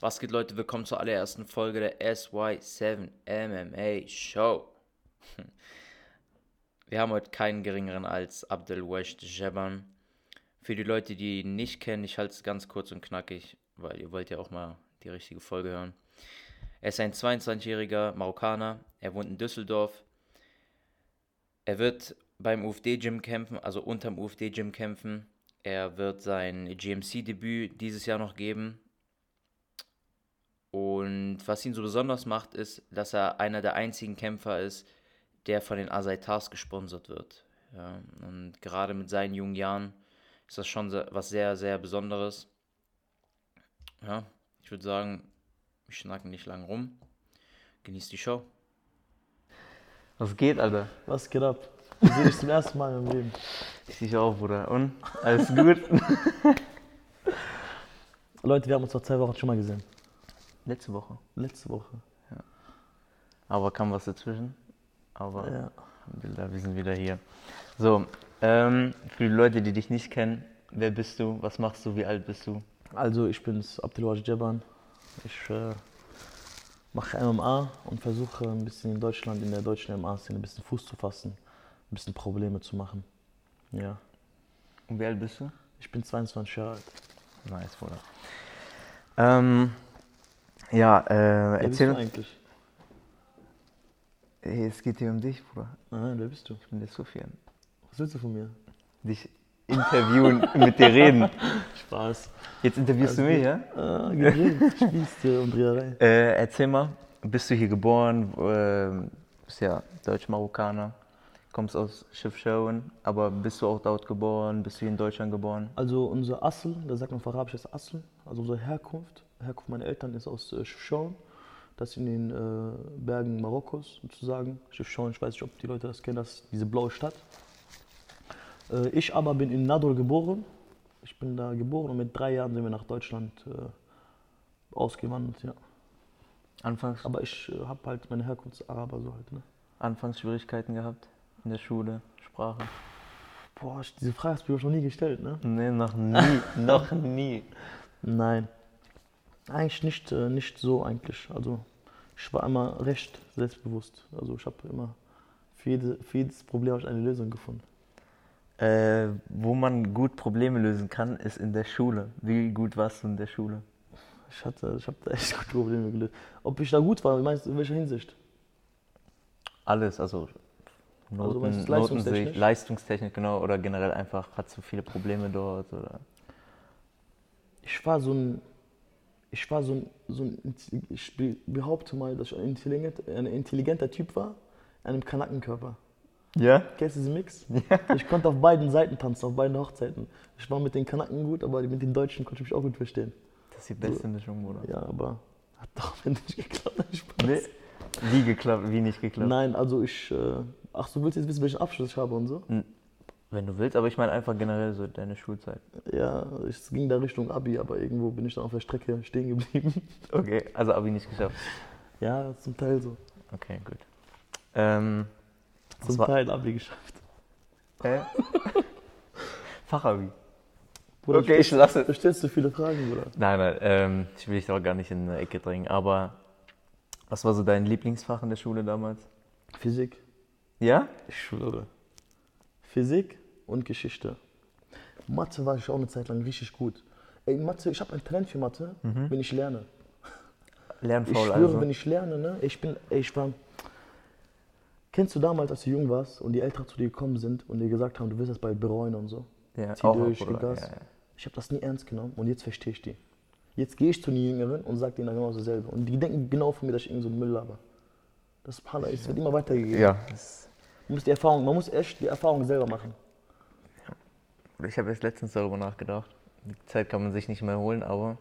Was geht, Leute? Willkommen zur allerersten Folge der SY7 MMA Show. Wir haben heute keinen geringeren als Abdel Wesh Jeban. Für die Leute, die ihn nicht kennen, ich halte es ganz kurz und knackig, weil ihr wollt ja auch mal die richtige Folge hören. Er ist ein 22-jähriger Marokkaner. Er wohnt in Düsseldorf. Er wird beim UFD-Gym kämpfen, also unterm UFD-Gym kämpfen. Er wird sein GMC-Debüt dieses Jahr noch geben. Und was ihn so besonders macht, ist, dass er einer der einzigen Kämpfer ist, der von den Asaitars gesponsert wird. Ja, und gerade mit seinen jungen Jahren ist das schon was sehr, sehr Besonderes. Ja, ich würde sagen, wir schnacken nicht lang rum. Genießt die Show. Was geht, Alter? Was geht ab? Ich sehe dich zum ersten Mal im Leben. Ich sehe dich auch, Bruder. Und? Alles gut? Leute, wir haben uns vor zwei Wochen schon mal gesehen. Letzte Woche. Letzte Woche. Aber kam was dazwischen. Aber Ja. Wir sind wieder hier. So, ähm, für die Leute, die dich nicht kennen, wer bist du? Was machst du? Wie alt bist du? Also, ich bin's, Abdelwaj Jeban. Ich äh, mache MMA und versuche ein bisschen in Deutschland, in der deutschen MMA-Szene, ein bisschen Fuß zu fassen, ein bisschen Probleme zu machen. Ja. Und wie alt bist du? Ich bin 22 Jahre alt. Nice, Bruder. Ähm, ja, äh, Wer bist erzähl. du eigentlich? Hey, es geht hier um dich, Bruder. Nein, wer bist du? Ich bin der Sofian. Was willst du von mir? Dich interviewen, mit dir reden. Spaß. Jetzt interviewst du mich, ja? Äh, geredet, Spieße und Dreherei. Äh, erzähl mal, bist du hier geboren? Ähm, bist ja Deutsch-Marokkaner, kommst aus Schiffschauen, aber bist du auch dort geboren? Bist du hier in Deutschland geboren? Also unser Assel, da sagt man auf Arabisch das Assel, also unsere Herkunft, Herkunft meiner Eltern ist aus äh, das in den äh, Bergen Marokkos sozusagen. Chefchaouen, ich weiß nicht, ob die Leute das kennen, das ist diese blaue Stadt. Äh, ich aber bin in Nador geboren. Ich bin da geboren und mit drei Jahren sind wir nach Deutschland äh, ausgewandert, ja. Anfangs, Aber ich äh, habe halt meine Herkunft Araber so halt, ne. Anfangs Schwierigkeiten gehabt in der Schule, Sprache? Boah, diese Frage hast du mir schon nie gestellt, ne? Nee, noch nie, noch nie. Nein. Eigentlich nicht, äh, nicht so eigentlich. Also ich war immer recht selbstbewusst. Also ich habe immer für, jede, für jedes Problem habe ich eine Lösung gefunden. Äh, wo man gut Probleme lösen kann, ist in der Schule. Wie gut warst du in der Schule? Ich hatte, ich habe da echt gute Probleme gelöst. Ob ich da gut war, meinst du in welcher Hinsicht? Alles, also Noten, meinst du Notensicht, leistungstechnisch? Leistungstechnik, genau, oder generell einfach, hast du viele Probleme dort, oder? Ich war so ein, ich war so ein, so ein ich be- behaupte mal, dass ich ein, intelligent, ein intelligenter Typ war, in einem Kanackenkörper. Ja? Kennst du diesen Mix? Ich konnte auf beiden Seiten tanzen, auf beiden Hochzeiten. Ich war mit den Kanaken gut, aber mit den Deutschen konnte ich mich auch gut verstehen. Das ist die beste Mischung, Bruder. Ja, aber hat doch nicht geklappt. Spaß. Nee. Wie geklappt, wie nicht geklappt? Nein, also ich. Äh, ach, du willst jetzt wissen, welchen Abschluss ich habe und so? Wenn du willst, aber ich meine einfach generell so deine Schulzeit. Ja, es ging da Richtung Abi, aber irgendwo bin ich dann auf der Strecke stehen geblieben. Okay, also Abi nicht geschafft. Ja, zum Teil so. Okay, gut. Ähm, Zum war- Teil Abi geschafft. hä? Fachabi. Bruder, Okay, du ich stellst- lasse. Du stellst so viele Fragen, Bruder. Nein, nein, ähm, ich will dich doch gar nicht in eine Ecke drängen, aber was war so dein Lieblingsfach in der Schule damals? Physik. Ja? Ich schwöre. Physik und Geschichte. Mathe war ich auch eine Zeit lang richtig gut. Ey, Mathe, ich habe ein Talent für Mathe, wenn ich lerne. Ich Lernfaul schwöre, also. wenn ich lerne, ne, ich bin, ich war. Kennst du damals, als du jung warst und die Eltern zu dir gekommen sind und dir gesagt haben, du wirst das bald bereuen und so? ja, zieh auch, durch, gib Gas. Ja, ja. Ich habe das nie ernst genommen und jetzt verstehe ich die. Jetzt gehe ich zu den Jüngeren und sage denen dann genau dasselbe. Und die denken genau von mir, dass ich irgend so ein Müll laber. Das ist es wird immer weitergegeben. ja Man muss die Erfahrung, man muss echt die Erfahrung selber machen. Ich habe erst letztens darüber nachgedacht. Die Zeit kann man sich nicht mehr holen, aber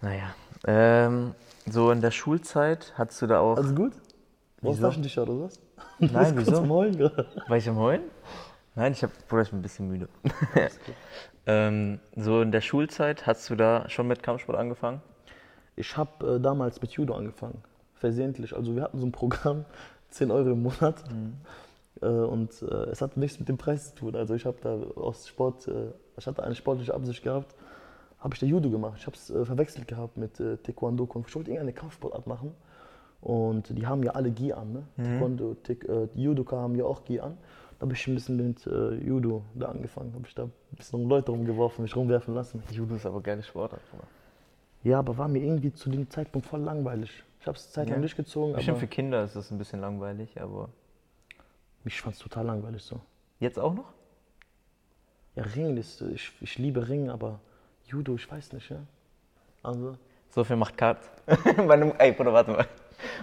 naja. Ähm, so in der Schulzeit hattest du da auch. Alles gut? Wieso? Taschentücher oder was? Nein, kurz wieso? am Heulen gerade. War ich am Heulen? Nein, ich hab, Bruder, ich bin ein bisschen müde. ähm, so in der Schulzeit hast du da schon mit Kampfsport angefangen? Ich habe äh, damals mit Judo angefangen. Versehentlich. Also wir hatten so ein Programm, 10 Euro im Monat. Äh, und äh, es hat nichts mit dem Preis zu tun. Also ich habe da aus Sport, äh, ich hatte eine sportliche Absicht gehabt, habe ich da Judo gemacht. Ich habe es äh, verwechselt gehabt mit äh, Taekwondo. Und ich wollte irgendeine Kampfsportart machen. Und die haben ja alle Gi an. Ne? Taekwondo, Taek, äh, Judoka haben ja auch Gi an. Da habe ich ein bisschen mit äh, Judo da angefangen. Habe ich da ein bisschen Leute rumgeworfen, mich rumwerfen lassen. Judo ist aber geile Sportart. Bruder. Ja, aber war mir irgendwie zu dem Zeitpunkt voll langweilig. Ich habe es Zeit lang Ja. durchgezogen, Bestimmt für Kinder ist das ein bisschen langweilig, aber ich fand es total langweilig so. jetzt auch noch? Ja, Ringen ist, ich, ich liebe Ringen, aber Judo, ich weiß nicht, ja. Also, So viel macht Cut. Meine, ey, Bruder, warte mal.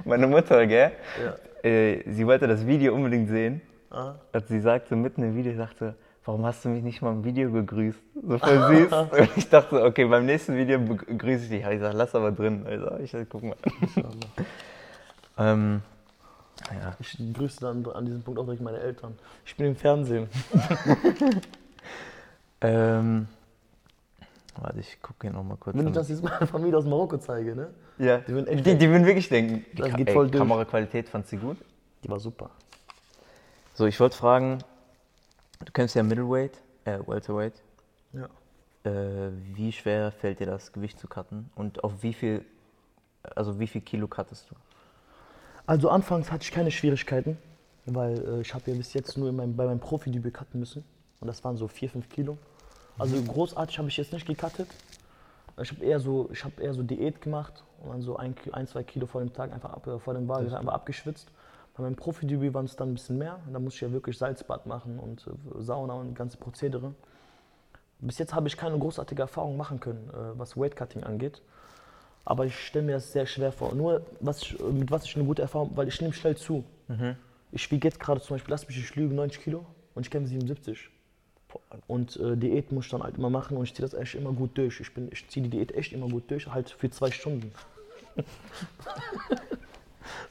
Meine Mutter, gell? ja. Äh, sie wollte das Video unbedingt sehen. Ah. Und sie sagte mitten im Video, sagte, warum hast du mich nicht mal im Video gegrüßt? So voll süß. Und ich dachte, okay, beim nächsten Video begrüße ich dich. Aber ich sag, lass aber drin. Also, ich sag, guck mal. ähm, ja. Ich grüße dann an diesem Punkt auch direkt meine Eltern. Ich bin im Fernsehen. Ähm, warte, ich gucke hier nochmal kurz. Wenn ich das jetzt meiner Familie aus Marokko zeige, ne? ja, die würden echt die, die würden wirklich denken, die Das Ka- geht ey, voll durch. Kameraqualität fandst du gut? Die war super. So, ich wollte fragen, du kennst ja Middleweight, äh, Welterweight. Ja. Äh, wie schwer fällt dir das Gewicht zu cutten und auf wie viel, also wie viel Kilo cuttest du? Also anfangs hatte ich keine Schwierigkeiten, weil äh, ich habe ja bis jetzt nur in meinem, bei meinem Profi-Debüt cutten müssen. Und das waren so 4, 5 Kilo. Also großartig habe ich jetzt nicht gecuttet. Ich habe eher, so, ich hab eher so Diät gemacht und dann so ein, ein zwei Kilo vor dem Tag einfach ab, äh, vor dem Waage einfach abgeschwitzt. Bei meinem Profi-Debüt waren es dann ein bisschen mehr. Da musste ich ja wirklich Salzbad machen und äh, Sauna und ganze Prozedere. Bis jetzt habe ich keine großartige Erfahrung machen können, äh, was Weightcutting angeht. Aber ich stelle mir das sehr schwer vor. Nur, was ich, mit was ich eine gute Erfahrung, weil ich nehme schnell zu. Ich wiege jetzt gerade zum Beispiel, lass mich nicht lügen, 90 Kilo und ich käme 77. Und äh, Diät muss ich dann halt immer machen und ich ziehe das echt immer gut durch. Ich, bin- ich ziehe die Diät echt immer gut durch, halt für zwei Stunden.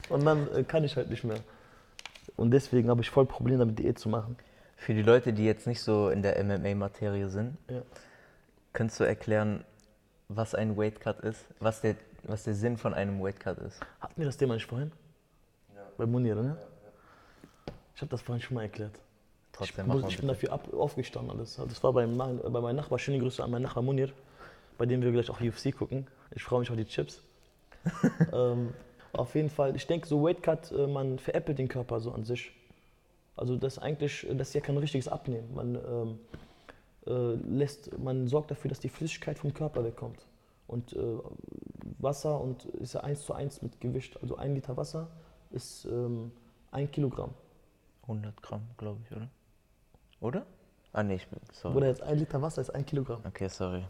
und dann äh, kann ich halt nicht mehr. Und deswegen habe ich voll Probleme damit, Diät zu machen. Für die Leute, die jetzt nicht so in der MMA-Materie sind, Ja. könntest du erklären, was ein Weight Cut ist? Was der, was der Sinn von einem Weight Cut ist? Hatten wir das Thema nicht vorhin? Ja. Bei Munir, ne? Ich habe das vorhin schon mal erklärt. Trotzdem ich, mach muss, ich bin dafür ab, aufgestanden alles. Das war beim, mein- bei meinem Nachbar, schöne Grüße an meinen Nachbar Munir, bei dem wir gleich auch UFC gucken. Ich freue mich auf die Chips. ähm, auf jeden Fall, ich denke, so Weight Cut, äh, man veräppelt den Körper so an sich. Also das ist eigentlich, das ist ja kein richtiges Abnehmen. Man, ähm, äh, lässt, man sorgt dafür, dass die Flüssigkeit vom Körper wegkommt. Und äh, Wasser und ist ja eins zu eins mit Gewicht. Also ein Liter Wasser ist ähm, ein Kilogramm. 100 Gramm, glaube ich, oder? Oder? Ah, nee, ich bin, sorry. Oder jetzt ein Liter Wasser ist ein Kilogramm. Okay, sorry.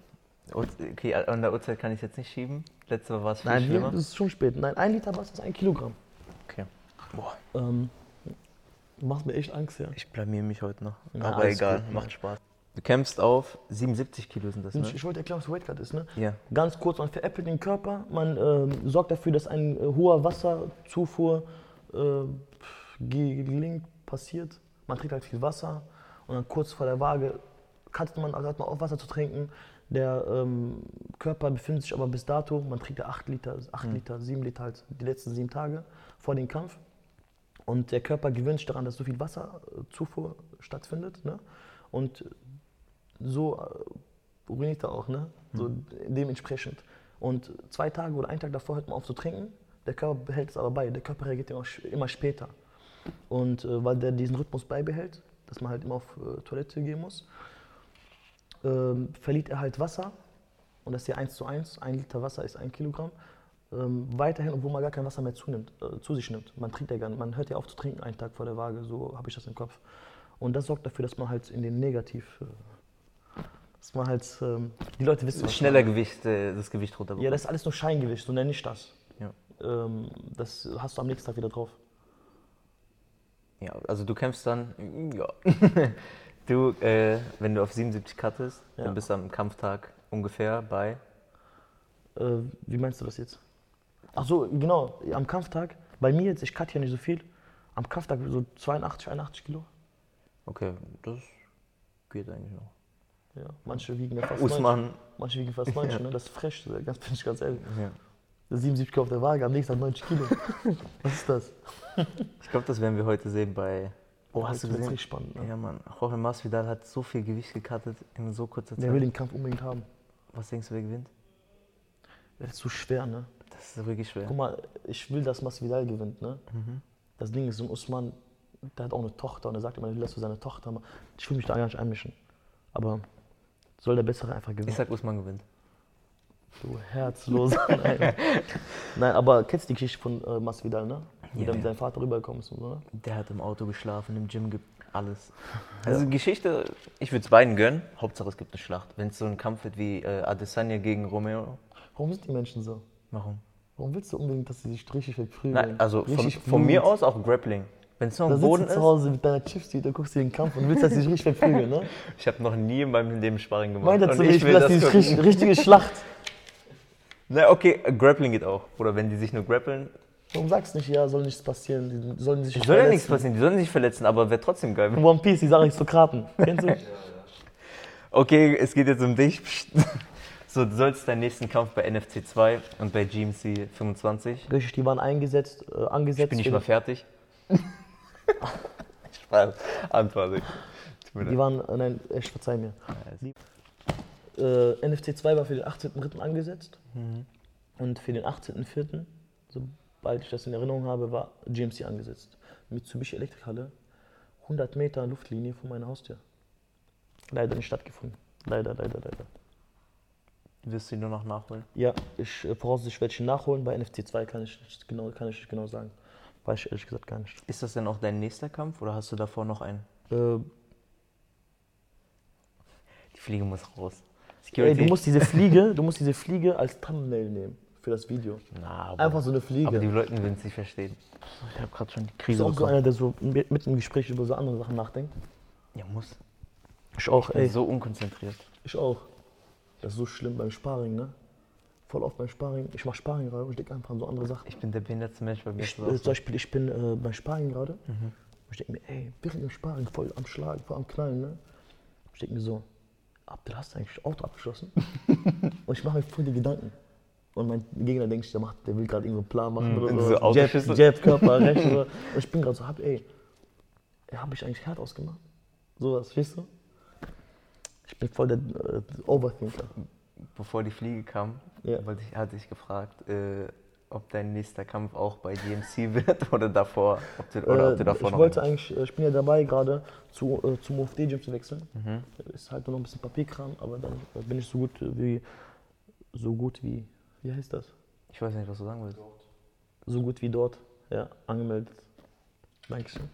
Okay, an der Uhrzeit kann ich jetzt nicht schieben. Letzte Mal war es viel Nein, schlimmer. das ist schon spät. Nein, ein Liter Wasser ist ein Kilogramm. Okay. Boah, Ähm, du machst mir echt Angst, ja. ich blamier mich heute noch. Na, Aber egal, gut, macht. Spaß. Du kämpfst auf 77 Kilo sind das, ne? Ich, ich wollte erklären, was Weightcut ist. Ne? Ja. Ganz kurz, man veräppelt den Körper, man ähm, sorgt dafür, dass ein äh, hoher Wasserzufuhr äh, gelingt, passiert. Man trinkt halt viel Wasser und dann kurz vor der Waage cuttet man, also hat man auf Wasser zu trinken. Der ähm, Körper befindet sich aber bis dato, man trinkt ja 8 Liter, 8 Liter, 7 Liter halt die letzten sieben Tage vor dem Kampf. Und der Körper gewöhnt sich daran, dass so viel Wasserzufuhr stattfindet. Ne? Und so äh, uriniert er auch, ne? So dementsprechend. Und zwei Tage oder einen Tag davor hört man auf zu trinken. Der Körper behält es aber bei. Der Körper reagiert immer, immer später. Und äh, weil der diesen Rhythmus beibehält, dass man halt immer auf äh, Toilette gehen muss, ähm, verliert er halt Wasser. Und das ist ja 1 zu 1. Ein Liter Wasser ist ein Kilogramm. Ähm, weiterhin, obwohl man gar kein Wasser mehr zunimmt, äh, zu sich nimmt. Man trinkt ja gar nicht. Man hört ja auf zu trinken einen Tag vor der Waage. So habe ich das im Kopf. Und das sorgt dafür, dass man halt in den Negativ, äh, dass man halt, ähm, die Leute wissen, was Schneller Gewicht, äh, das Gewicht runter ja, das ist alles nur Scheingewicht, so nenne ich das. Ja. Ähm, das hast du am nächsten Tag wieder drauf. Ja, also du kämpfst dann, ja. du, äh, wenn du auf 77 cuttest, Ja. dann bist du am Kampftag ungefähr bei, Äh, wie meinst du das jetzt? Ach so, genau, am Kampftag, bei mir jetzt, ich cut ja nicht so viel, am Kampftag so 82, 81 Kilo. okay, das geht eigentlich noch. Ja, manche wiegen ja fast 90, Usman, manche wiegen fast 90, ne? das ist frech, ganz, bin ich ganz ehrlich. ja. 77 Kilo auf der Waage, am nächsten Tag 90 Kilo. Was ist das? Ich glaube, das werden wir heute sehen bei, Oh, hast das du gesehen? richtig spannend. Ne? ja Mann, Jorge Masvidal hat so viel Gewicht gecuttet in so kurzer Der will Zeit. den Kampf unbedingt haben. Was denkst du, wer gewinnt? Das ist so schwer, ne? Das ist wirklich schwer. Guck mal, ich will, dass Masvidal gewinnt, ne? Das Ding ist, so ein Usman, der hat auch eine Tochter und er sagt immer, er will das für seine Tochter machen. Ich will mich da gar nicht einmischen. Aber soll der Bessere einfach gewinnen. Ich sag, Usman gewinnt. Du herzloser. Nein. Nein, aber kennst du die Geschichte von äh, Masvidal, ne? Wie Ja, der mit ja. seinem Vater rübergekommen ist und so, ne? Der hat im Auto geschlafen, im Gym gibt alles. Also Geschichte, ich würde es beiden gönnen. Hauptsache es gibt eine Schlacht. Wenn es so ein Kampf wird wie äh, Adesanya gegen Romero. Warum sind die Menschen so? Warum? Warum willst du unbedingt, dass sie sich richtig verprügeln? Nein, also von, von mir aus auch Grappling. Wenn es nur Da am sitzt Boden du zu ist. Hause mit deiner Chips-Tüte, guckst dir den Kampf und willst, dass sie sich richtig verprügeln, ne? Ich habe noch nie in meinem Leben Sparring gemacht. Meint er Und zu mir, ich will, dass sie sich gucken. richtig, richtige Schlacht. Na, okay, äh, Grappling geht auch. Oder wenn die sich nur grappeln. Warum sagst du nicht, ja, soll nichts passieren, die sollen sich soll ja nichts verletzen? passieren, die sollen sich verletzen, aber wäre trotzdem geil. In One Piece, diese Aristokraten. Kennst du? Okay, es geht jetzt um dich. So, du sollst deinen nächsten Kampf bei NFC 2 und bei GMC 25. Richtig, die waren eingesetzt, äh, angesetzt. Ich bin nicht mal fertig. Spaß. Antworte. Die waren, äh, nein, ich verzeih mir. Äh, NFC 2 war für den 18.03. angesetzt. Mhm. Und für den 18.04., sobald ich das in Erinnerung habe, war GMC angesetzt. Mitsubishi Elektrikhalle, 100 Meter Luftlinie von meiner Haustür. Leider nicht stattgefunden. Leider, leider, leider. Wirst du ihn nur noch nachholen? Ja, ich äh, voraussichtlich werde ich ihn nachholen. Bei NFC 2 kann ich nicht genau, kann ich nicht genau sagen. Weiß ich ehrlich gesagt gar nicht. Ist das denn auch dein nächster Kampf oder hast du davor noch einen? Äh, Die Fliege muss raus. ey, du musst diese Fliege, du musst diese Fliege als Thumbnail nehmen für das Video. Na, aber, Einfach so eine Fliege. aber die Leute würden es nicht verstehen. Ich habe gerade schon die Krise du auch so einer, der so mit im Gespräch über so andere Sachen nachdenkt? Ja, muss. Ich auch, Ich bin ey. so unkonzentriert. Ich auch. Das ist so schlimm beim Sparring, ne? Voll oft beim Sparring. Ich mach Sparring gerade und ich denke einfach an so andere Sachen. Ich bin der behinderte Mensch bei mir. Ich, äh, zum. Beispiel, ich bin äh, beim Sparring gerade und ich denke mir, ey, während dem Sparring voll am Schlagen, voll am Knallen, ne? Ich denke mir so, Abdel, hast du eigentlich Auto abgeschlossen? und ich mache mir voll die Gedanken. Und mein Gegner denkt, sich, der, macht, der will gerade irgendeinen Plan machen oder so. Jab. Jab, Körper, rechts. Oder. Und ich bin gerade so, hab, ey, habe ich eigentlich hart ausgemacht? Sowas, weißt du? Ich bin voll der äh, Overthinker. Bevor die Fliege kam, Ja. ich, hatte ich gefragt, äh, ob dein nächster Kampf auch bei GMC wird oder davor. Ob du, oder ob du Äh, davor ich noch wollte eigentlich, äh, ich bin ja dabei gerade zu, äh, zum OFD-Gym zu wechseln. Mhm. Ist halt nur noch ein bisschen Papierkram, aber dann äh, bin ich so gut äh, wie, so gut wie, wie heißt das? Ich weiß nicht, was du sagen willst. So gut wie dort, ja, angemeldet. Dankeschön.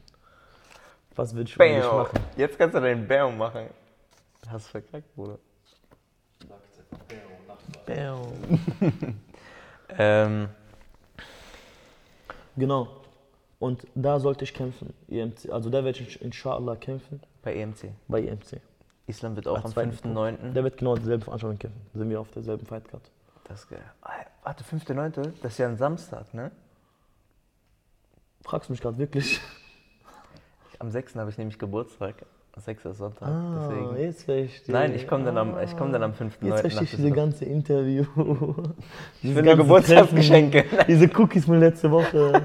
Was würde ich ohne dich Bam! machen? Jetzt kannst du deinen Bam machen. Hast du verkackt, Bruder. Ähm, Genau. Und da sollte ich kämpfen, EMC. Also da werde ich inshallah kämpfen bei EMC. bei EMC. Island wird auch Als am zweiten 5.9. Der wird genau dieselbe Veranstaltung kämpfen. Sind wir auf derselben Fightcard. Das ist geil. Ah, Warte, 5.9.? Das ist ja ein Samstag, ne? Fragst du mich gerade wirklich? Am 6. habe ich nämlich Geburtstag. 6. ist Sonntag. Ah, deswegen. jetzt verstehe. Nein, ich komme dann, am- ich komm dann am 5.9. Jetzt nach verstehe ich diese ganze Interview. Ich finde Geburtstagsgeschenke. Diese Cookies von letzte Woche.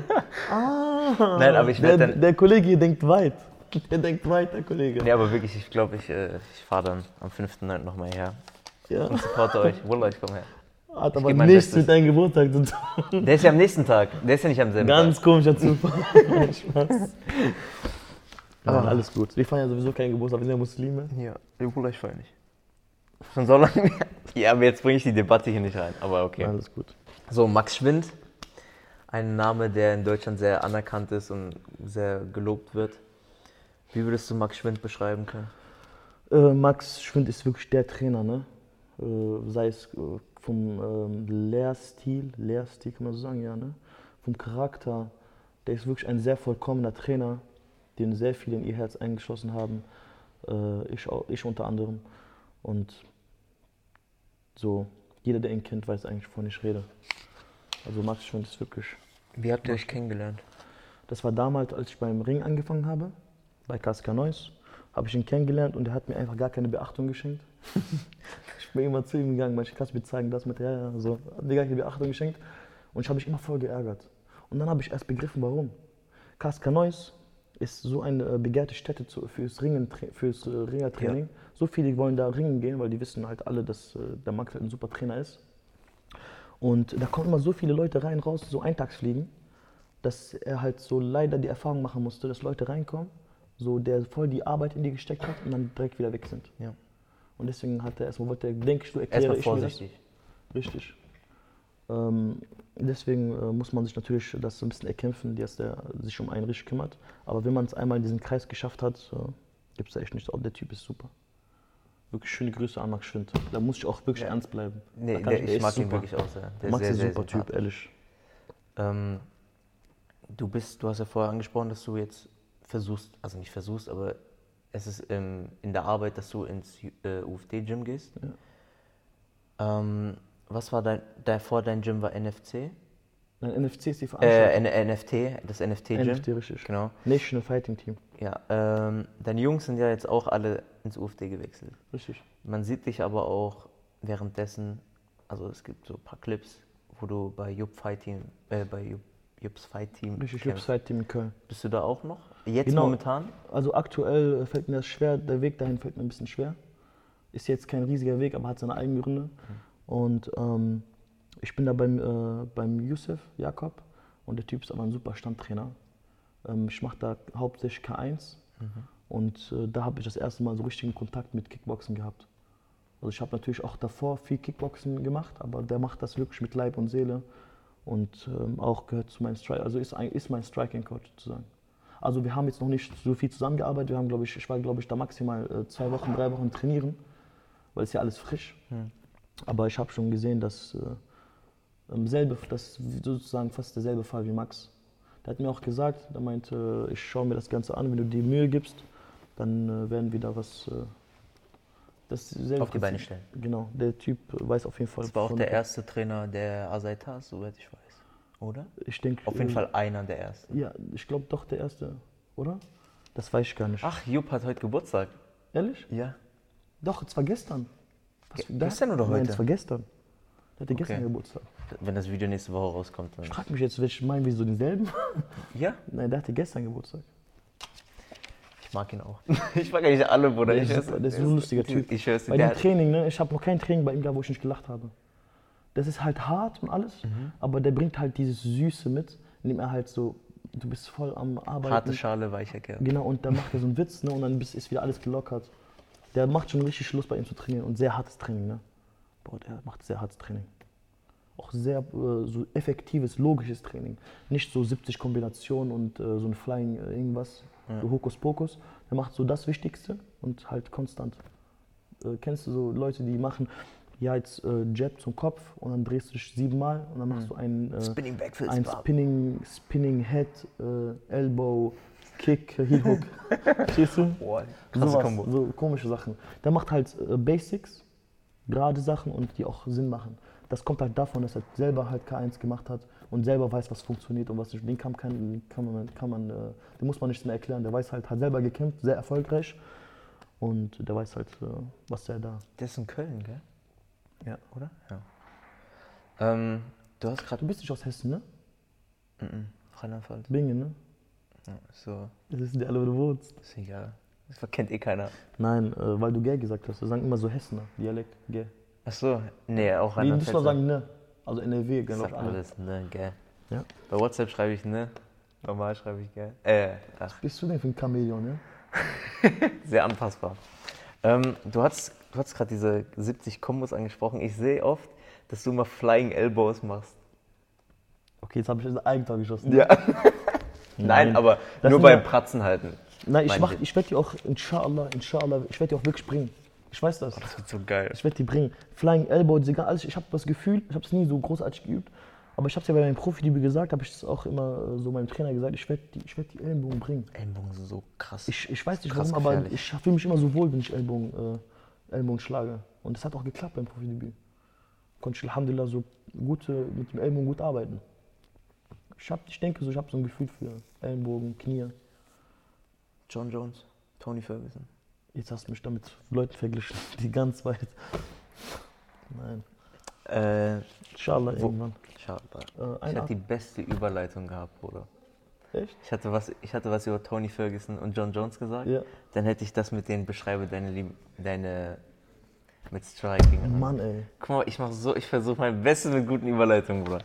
Ah, Nein, aber ich der, werd dann- der Kollege hier denkt weit. Der denkt weit, der Kollege. Nee, aber wirklich, ich glaube, ich, äh, ich fahre dann am 5.9. nochmal her Ja. und supporte euch. Wallah, ich komme her. Hat aber nichts Bestes. mit deinem Geburtstag zu tun. Der ist ja am nächsten Tag. Der ist ja nicht am selben Ganz komischer Zufall. Spaß. Aber alles gut. Wir feiern ja sowieso keinen Geburtstag, wir sind ja Muslime. Ja, Wallah, ich feiere nicht. Schon so lange. Ja, aber jetzt bringe ich die Debatte hier nicht rein. Aber okay. Alles gut. So, Max Schwind. Ein Name, der in Deutschland sehr anerkannt ist und sehr gelobt wird. Wie würdest du Max Schwind beschreiben können? Äh, Max Schwind ist wirklich der Trainer, ne? Äh, sei es äh, vom ähm, Lehrstil, Lehrstil kann man so sagen, ja, ne? Vom Charakter. Der ist wirklich ein sehr vollkommener Trainer, den sehr viele in ihr Herz eingeschlossen haben. Äh, ich, ich unter anderem. Und so, jeder, der ihn kennt, weiß eigentlich, wovon ich rede. Also Max Schwind ist wirklich Wie habt ihr euch kennengelernt? das war damals, als ich beim Ring angefangen habe, bei Casca Neuss. Habe ich ihn kennengelernt und er hat mir einfach gar keine Beachtung geschenkt. ich bin immer zu ihm gegangen, manche kannst du mir zeigen, das mit ja, ja, so. Hat mir gar keine Beachtung geschenkt und ich habe mich immer voll geärgert. Und dann habe ich erst begriffen, warum. Casca Neuss ist so eine äh, begehrte Stätte zu, fürs, Ringen, fürs äh, Ringertraining. So viele wollen da ringen gehen, weil die wissen halt alle, dass äh, der Max halt ein super Trainer ist. Und da kommen immer so viele Leute rein, raus, so Eintagsfliegen, dass er halt so leider die Erfahrung machen musste, dass Leute reinkommen, so der voll die Arbeit in die gesteckt hat und dann direkt wieder weg sind. Ja. Und deswegen hat er erstmal, wollte er, denke ich, du erkläre Erstmal ich mir das. vorsichtig. Richtig. Ähm, deswegen äh, muss man sich natürlich das so ein bisschen erkämpfen, dass der sich um einen richtig kümmert. Aber wenn man es einmal in diesen Kreis geschafft hat, äh, gibt es da echt nichts. Auch der Typ ist super. Wirklich schöne Grüße an Max Schwind. Da muss ich auch wirklich Ja. ernst bleiben. Nee, Da kann der, der ich mag ihn super. wirklich auch sehr. Der Max sehr, ist ein sehr super Typ, ehrlich. Ähm, du bist, du hast ja vorher angesprochen, dass du jetzt versuchst, also nicht versuchst, aber es ist ähm, in der Arbeit, dass du ins äh, UFD-Gym gehst. Ähm, was war dein, davor dein Gym war NFC? Nein, NFC ist die Äh, Veranstaltung. N NFT, das NFT-Gym. NFT, richtig. Genau. National Fighting Team. Ja, ähm, deine Jungs sind ja jetzt auch alle ins UFD gewechselt. Richtig. Man sieht dich aber auch währenddessen, also es gibt so ein paar Clips, wo du bei Jupp Fight Team, äh, bei Jupp, Jupps Fight Team Richtig, kämpfst. Jupp Fight Team in Köln. Bist du da auch noch? Jetzt Genau. momentan? Also aktuell äh, fällt mir das schwer, der Weg dahin fällt mir ein bisschen schwer. Ist jetzt kein riesiger Weg, aber hat seine eigenen Gründe. Und ähm, ich bin da beim, äh, beim Youssef Jakob und der Typ ist aber ein super Standtrainer. Ähm, ich mache da hauptsächlich K1 und äh, da habe ich das erste Mal so richtigen Kontakt mit Kickboxen gehabt. Also ich habe natürlich auch davor viel Kickboxen gemacht, aber der macht das wirklich mit Leib und Seele und ähm, auch gehört zu meinem Strike, also ist, ein- ist mein Striking Coach sozusagen. Also wir haben jetzt noch nicht so viel zusammengearbeitet. Wir haben, glaube ich, ich war, glaube ich, da maximal äh, zwei Wochen, drei Wochen trainieren, weil es ja alles frisch. Aber ich habe schon gesehen, dass äh, selbe, das sozusagen fast derselbe Fall wie Max. Der hat mir auch gesagt, der meinte, ich schaue mir das Ganze an, wenn du dir Mühe gibst, dann äh, werden wir da was äh, dasselbe Auf die Beine stellen. Genau, der Typ weiß auf jeden Fall. Das war auch der erste Trainer der Asaitas, soweit ich weiß. Oder? Ich denke. Auf jeden Fall einer der ersten. Ja, ich glaube doch der erste, oder? Das weiß ich gar nicht. Ach, Jupp hat heute Geburtstag. Ehrlich? Ja. Doch, es war gestern. Was, Ge- gestern oder Nein, heute? es war gestern. Der hatte gestern Okay. Geburtstag. Wenn das Video nächste Woche rauskommt, dann. Ich frage mich jetzt, welche meinen wir so denselben? Ja, Nein, der hatte gestern Geburtstag. ich mag ihn auch. ich mag eigentlich alle, Bruder. Der Ich ist, der ist so ein lustiger Typ. Ich dir, Bei dem Training, ne, ich habe noch kein Training bei ihm gehabt, wo ich nicht gelacht habe. Das ist halt hart und alles, Mhm. aber der bringt halt dieses Süße mit, indem er halt so, du bist voll am Arbeiten. harte Schale, weicher Kerl. Genau, und dann macht er so einen Witz ne, und dann ist wieder alles gelockert. Der macht schon richtig Lust bei ihm zu trainieren und sehr hartes Training. Ne? Boah, der macht sehr hartes Training. Auch sehr äh, so effektives, logisches Training. Nicht so 70 Kombinationen und äh, so ein Flying äh, irgendwas, so Hokuspokus. Der macht so das Wichtigste und halt konstant. Äh, kennst du so Leute, die machen, ja, jetzt äh, Jab zum Kopf und dann drehst du dich siebenmal und dann machst du einen, äh, Spinning Backflips, ein. Spinning, Spinning Head, Elbow, Kick, Heel Hook. Verstehst du? Boah, krasse Sowas, Kombo. so komische Sachen. Der macht halt äh, Basics, gerade Sachen und die auch Sinn machen. Das kommt halt davon, dass er selber halt K1 gemacht hat und selber weiß, was funktioniert und was nicht. Den kann, kann, kann man, kann man, äh, den muss man nicht mehr erklären. Der weiß halt, hat selber gekämpft, sehr erfolgreich und der weiß halt, äh, was er da. Der ist in Köln, gell? Ja. Oder? Ja. Ähm, du hast Du gerade. bist nicht aus Hessen, ne? Mhm. Rheinland-Pfalz. Bingen, ne? Ja, so, Das wissen die alle, wo du wohnst. ist egal. Das kennt eh keiner. Nein, äh, weil du gell gesagt hast. Wir sagen immer so Hessener, Dialekt, gell. Ach so, nee, auch Nee, Rheinland-Pfalz. diesmal sagen ne. Also NRW, Ich genau. sag alles, ne, gell. Ja. Bei WhatsApp schreibe ich ne. Normal schreibe ich gell. Äh, ach, Bist du denn für ein Chamäleon, ne? sehr anpassbar. Ähm, du hast, du hast gerade diese 70 Kombos angesprochen. Ich sehe oft, dass du mal Flying Elbows machst. Okay, jetzt habe ich das Eigentor geschossen. Ja. Nein, aber Das nur beim Pratzen halten. Nein, ich, mach, ich. werde die auch, inshallah, inshallah, ich werde die auch wirklich bringen. Ich weiß das. Das wird so geil. Ich werde die bringen. Flying Elbow, alles. Ich habe das Gefühl, ich habe es nie so großartig geübt, aber ich habe es ja bei meinem Profidebüt gesagt, habe ich es auch immer äh, so meinem Trainer gesagt, ich werde die, ich werd die Ellenbogen bringen. Ellenbogen sind so krass. Ich, ich weiß nicht warum, aber ich fühle mich immer so wohl, wenn ich Ellbogen, äh, Ellbogen schlage. Und das hat auch geklappt beim Profidebüt. Konnte ich Alhamdulillah so gut, äh, mit dem Ellbogen gut arbeiten. Ich, hab, ich denke so, ich habe so ein Gefühl für Ellenbogen, Knie. John Jones, Tony Ferguson. Jetzt hast du mich damit Leuten verglichen, die ganz weit. Nein. Äh, Inshallah irgendwann. schade. Äh, Ich habe die beste Überleitung gehabt, Bruder. Echt? Ich hatte, was, ich hatte was über Tony Ferguson und John Jones gesagt. Ja. Dann hätte ich das mit denen beschreibe deine Lieb deine mit Striking. Mann, ey. Guck mal, ich mache so, ich versuche mein Bestes mit guten Überleitungen, Bruder.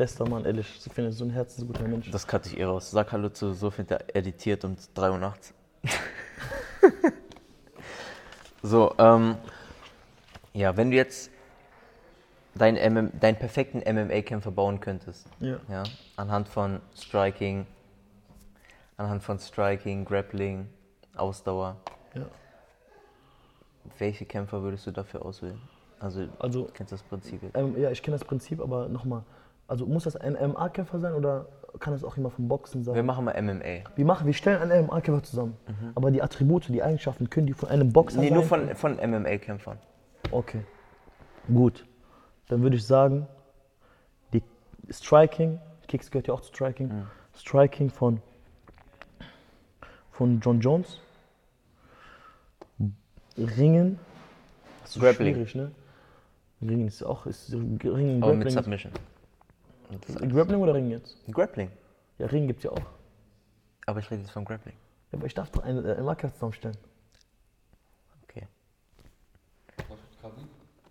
Bester Mann, ehrlich. Ich finde so ein herzensguter Mensch. Das cutte ich eh raus. Sag Hallo zu Sophie, der editiert um 3 Uhr nachts. so, ähm, ja, wenn du jetzt deinen, MM, deinen perfekten MMA-Kämpfer bauen könntest, Ja. ja, anhand von Striking, anhand von Striking, Grappling, Ausdauer, ja. welche Kämpfer würdest du dafür auswählen? Also, Also, du kennst das Prinzip jetzt. ähm, ja, ich kenne das Prinzip, aber nochmal. Also, muss das ein MMA-Kämpfer sein oder kann es auch jemand vom Boxen sein? Wir machen mal MMA. Wir, machen, wir stellen einen MMA-Kämpfer zusammen. Aber die Attribute, die Eigenschaften können die von einem Boxer Nee, sein? nur von, von MMA-Kämpfern. Okay. Gut. Dann würde ich sagen, die Striking, Kicks gehört ja auch zu Striking. Striking von, von John Jones. Ringen. Das ist Grappling. schwierig, ne? Ringen ist auch. Ist Ringen, Aber mit Grappling, Submission. Das alles. Grappling oder Ringen jetzt? Grappling. Ja, Ringen gibt es ja auch. Aber ich rede jetzt vom Grappling. Ja, aber ich darf doch einen äh, MMA-Kämpfer zusammenstellen. Okay.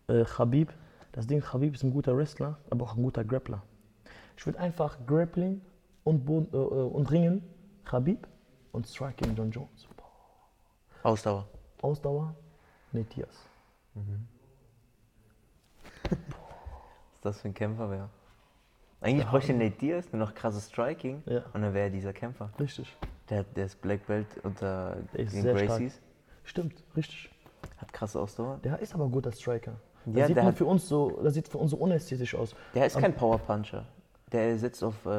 äh, Khabib. Das Ding, Khabib ist ein guter Wrestler, aber auch ein guter Grappler. Ich würde einfach Grappling und, Boden, äh, äh, und Ringen, Khabib und Striking John Jones. Boah. Ausdauer. Ausdauer, Nate Diaz. Was ist das für ein Kämpfer wäre? Eigentlich bräuchte Nate Diaz nur noch krasses Striking Ja. und dann wäre er dieser Kämpfer. Richtig. Der, der ist Black Belt unter Der den sehr stark. Gracies. Stimmt, richtig. Hat krasse Ausdauer. Der ist aber ein guter Striker. Das Ja, sieht der für uns so, das sieht für uns so unästhetisch aus. Der ist kein Power Puncher. Der setzt auf äh,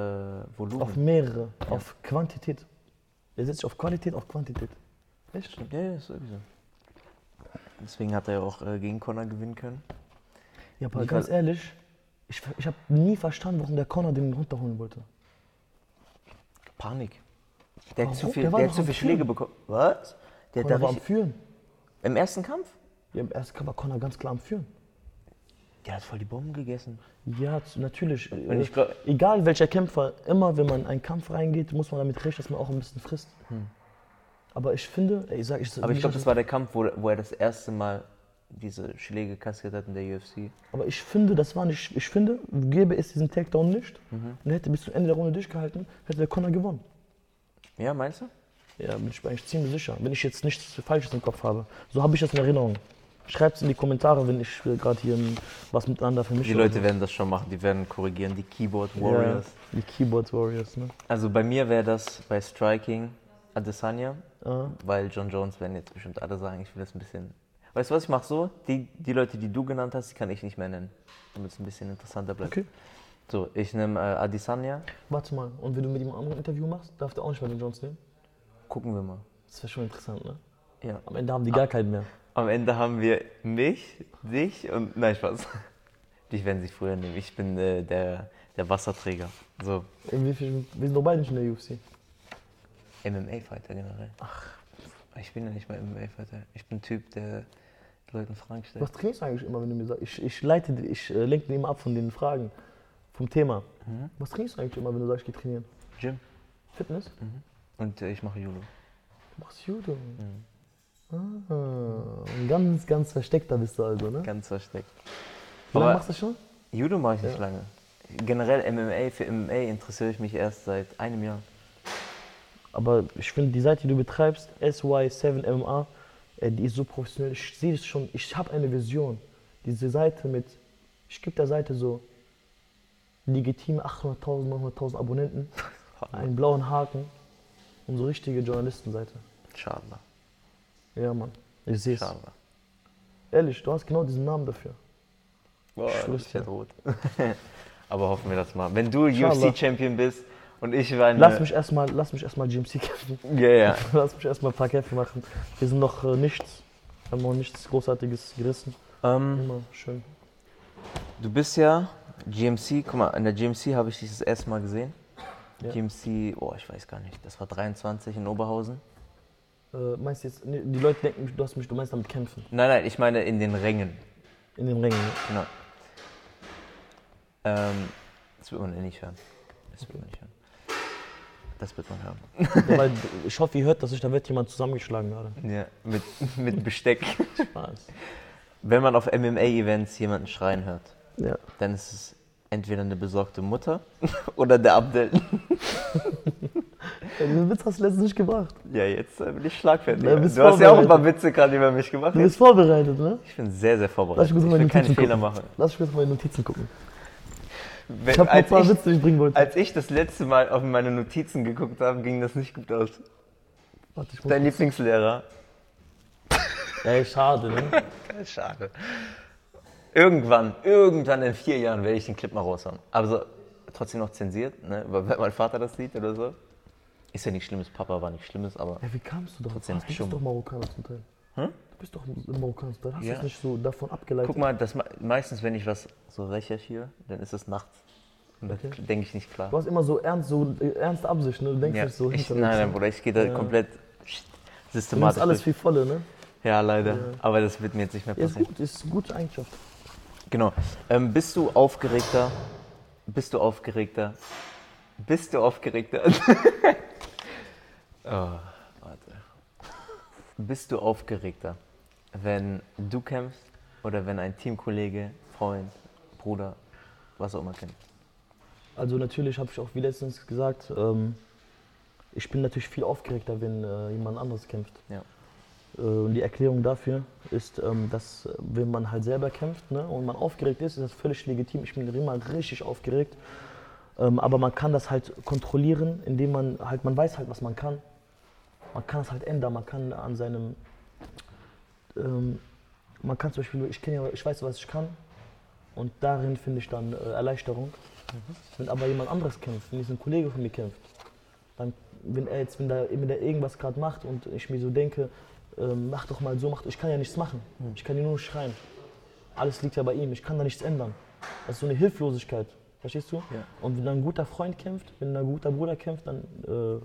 Volumen. Auf mehrere, auf Quantität. Der setzt sich auf Qualität, auf Quantität. Echt? ja, ja, ist sowieso. Deswegen hat er ja auch äh, gegen Conor gewinnen können. Ja, aber ganz ehrlich, ich, ich habe nie verstanden, warum der Conor den runterholen wollte. Panik. Der hat Warum? zu viel, Der der hat zu viel. Schläge bekommen. Was? Der hat Conor war am Führen. Im ersten Kampf? Ja, im ersten Kampf war Conor ganz klar am Führen. Der hat voll die Bomben gegessen. Ja, natürlich. Äh, glaub- egal welcher Kämpfer, immer wenn man in einen Kampf reingeht, muss man damit rechnen, dass man auch ein bisschen frisst. Aber ich finde, ich sag, ich, Hm. Aber ich glaube, das war der Kampf, wo, wo er das erste Mal diese Schläge kassiert hat in der UFC. aber ich finde, das war nicht. Ich finde, gäbe es diesen Takedown nicht Mhm. und hätte bis zum Ende der Runde durchgehalten, hätte der Conor gewonnen. Ja, meinst du? Ja, bin ich mir eigentlich ziemlich sicher. Wenn ich jetzt nichts Falsches im Kopf habe. So habe ich das in Erinnerung. Schreibt es in die Kommentare, wenn ich äh, gerade hier was miteinander vermische. Die Leute werden das schon machen, die werden korrigieren, die Keyboard Warriors. Ja, die Keyboard Warriors, ne? Also bei mir wäre das bei Striking Adesanya, Ah, weil John Jones werden jetzt bestimmt alle sagen, ich will das ein bisschen. Weißt du was, ich mache so, die, die Leute, die du genannt hast, die kann ich nicht mehr nennen, damit es ein bisschen interessanter bleibt. okay. So, ich nehme äh, Adesanya, Warte mal, und wenn du mit ihm ein Interview machst, darf der auch nicht mehr den Jones nehmen? gucken wir mal. Das wäre schon interessant, ne? Ja. Am Ende haben die gar keinen mehr. Am Ende haben wir mich, dich und. Nein, Spaß. Dich werden sie früher nehmen. Ich bin äh, der, der Wasserträger. So, wir sind doch beide nicht in der UFC. MMA-Fighter generell. Ach. Ich bin ja nicht mal MMA-Fighter. Ich bin Typ, der Leuten Fragen stellt. Was trainierst du eigentlich immer, wenn du mir sagst? Ich, ich leite, ich äh, lenke immer ab von den Fragen, vom Thema. Mhm. Was trainierst du eigentlich immer, wenn du sagst, ich gehe trainieren? Gym. Fitness? Und äh, ich mache Judo. Du machst Judo. Mhm. Ah, ein ganz, ganz versteckter bist du also, ne? Ganz versteckt. Wie lange Aber- machst du das schon? Judo mache ich nicht Ja. lange. Generell MMA, für MMA interessiere ich mich erst seit einem Jahr. Aber ich finde, die Seite, die du betreibst, SY7MMA, äh, die ist so professionell. Ich sehe es schon, ich habe eine Vision. Diese Seite mit, ich gebe der Seite so legitime 800.000, 900.000 Abonnenten, einen blauen Haken und so richtige Journalistenseite. Schade. Ja, Mann, ich sehe es. Ehrlich, du hast genau diesen Namen dafür. Boah, ich werd dir. rot. Aber hoffen wir das mal. Wenn du. UFC-Champion bist und ich war eine... Lass mich erstmal, lass mich erstmal GMC kämpfen. Ja, ja. Lass mich erstmal ein paar Kämpfe machen. Wir sind noch äh, nichts, haben noch nichts Großartiges gerissen. Ähm, Immer schön. du bist ja GMC, guck mal, in der GMC habe ich dich das erste Mal gesehen. Ja. GMC, oh, ich weiß gar nicht, das war 23 in Oberhausen. Äh, meinst du jetzt, nee, die Leute denken, du hast mich, du meinst damit kämpfen. Nein, nein, ich meine in den Rängen. In den Rängen. ne? Genau. Ähm, das wird man eh nicht hören. Das wird man nicht hören. Das wird man hören. Ja, weil ich hoffe, ihr hört, dass ich da wird jemand zusammengeschlagen gerade. Ja, mit, mit Besteck. Spaß. Wenn man auf MMA-Events jemanden schreien hört, Ja. dann ist es entweder eine besorgte Mutter oder der Abdel. ja. Den Witz hast du letztens nicht gebracht. Ja, jetzt äh, bin ich schlagfertig. Bist du hast ja auch ein paar Witze gerade über mich gemacht. Du bist vorbereitet, ne? Ich bin sehr, sehr Lass vorbereitet. kurz Ich will keine Fehler gucken. machen. Lass mich kurz meine Notizen gucken. Wenn, Ich habe ein paar ich, Witze, die ich bringen wollte. als ich das letzte Mal auf meine Notizen geguckt habe, ging das nicht gut aus. Warte, ich muss Dein Lieblingslehrer? Ey, schade, ne? Schade. Irgendwann, irgendwann in vier Jahren werde ich den Clip mal raushauen. Aber so, trotzdem noch zensiert, ne? Weil wenn mein Vater das sieht oder so. Ist ja nicht schlimmes, Papa war nicht schlimmes, aber Ja, wie kamst du darauf? Trotzdem bist schon. doch Marokkaner zum Teil. Hm? Du bist doch ein Marokkaner Teil. Hast du Ja. das nicht so davon abgeleitet? guck mal, das, me- meistens, wenn ich was so recherchiere, dann ist es nachts. Und dann Okay. denke ich nicht klar. Du hast immer so ernst, so äh, ernste Absicht, ne? Du denkst Ja, nicht so ich, nein, nein, Bruder, ich gehe da Ja. komplett Du systematisch. alles durch. wie volle, ne? Ja, leider. Ja. Aber das wird mir jetzt nicht mehr Ja, ist passieren. gut, ist eine gute Eigenschaft. Genau. Ähm, bist du aufgeregter? Bist du aufgeregter? Bist du aufgeregter? oh, warte. Bist du aufgeregter, wenn du kämpfst oder wenn ein Teamkollege, Freund, Bruder, was auch immer kämpft? Also natürlich habe ich auch wie letztens gesagt, ähm, ich bin natürlich viel aufgeregter, wenn äh, jemand anderes kämpft. Ja. Äh, und die Erklärung dafür ist, ähm, dass äh, wenn man halt selber kämpft ne, und man aufgeregt ist, ist das völlig legitim. Ich bin immer richtig aufgeregt. Ähm, aber man kann das halt kontrollieren, indem man halt, man weiß halt, was man kann. Man kann es halt ändern, man kann an seinem, ähm, man kann zum Beispiel, ich, ja, ich weiß, was ich kann und darin finde ich dann äh, Erleichterung. Wenn aber jemand anderes kämpft, wenn jetzt ein Kollege von mir kämpft, dann, wenn er jetzt, wenn, da, wenn er irgendwas gerade macht und ich mir so denke, ähm, mach doch mal so, mach, ich kann ja nichts machen. Ich kann ja nur schreien. Alles liegt ja bei ihm, ich kann da nichts ändern. Das ist so eine Hilflosigkeit, verstehst du? Ja. Und wenn dann ein guter Freund kämpft, wenn ein guter Bruder kämpft, dann äh,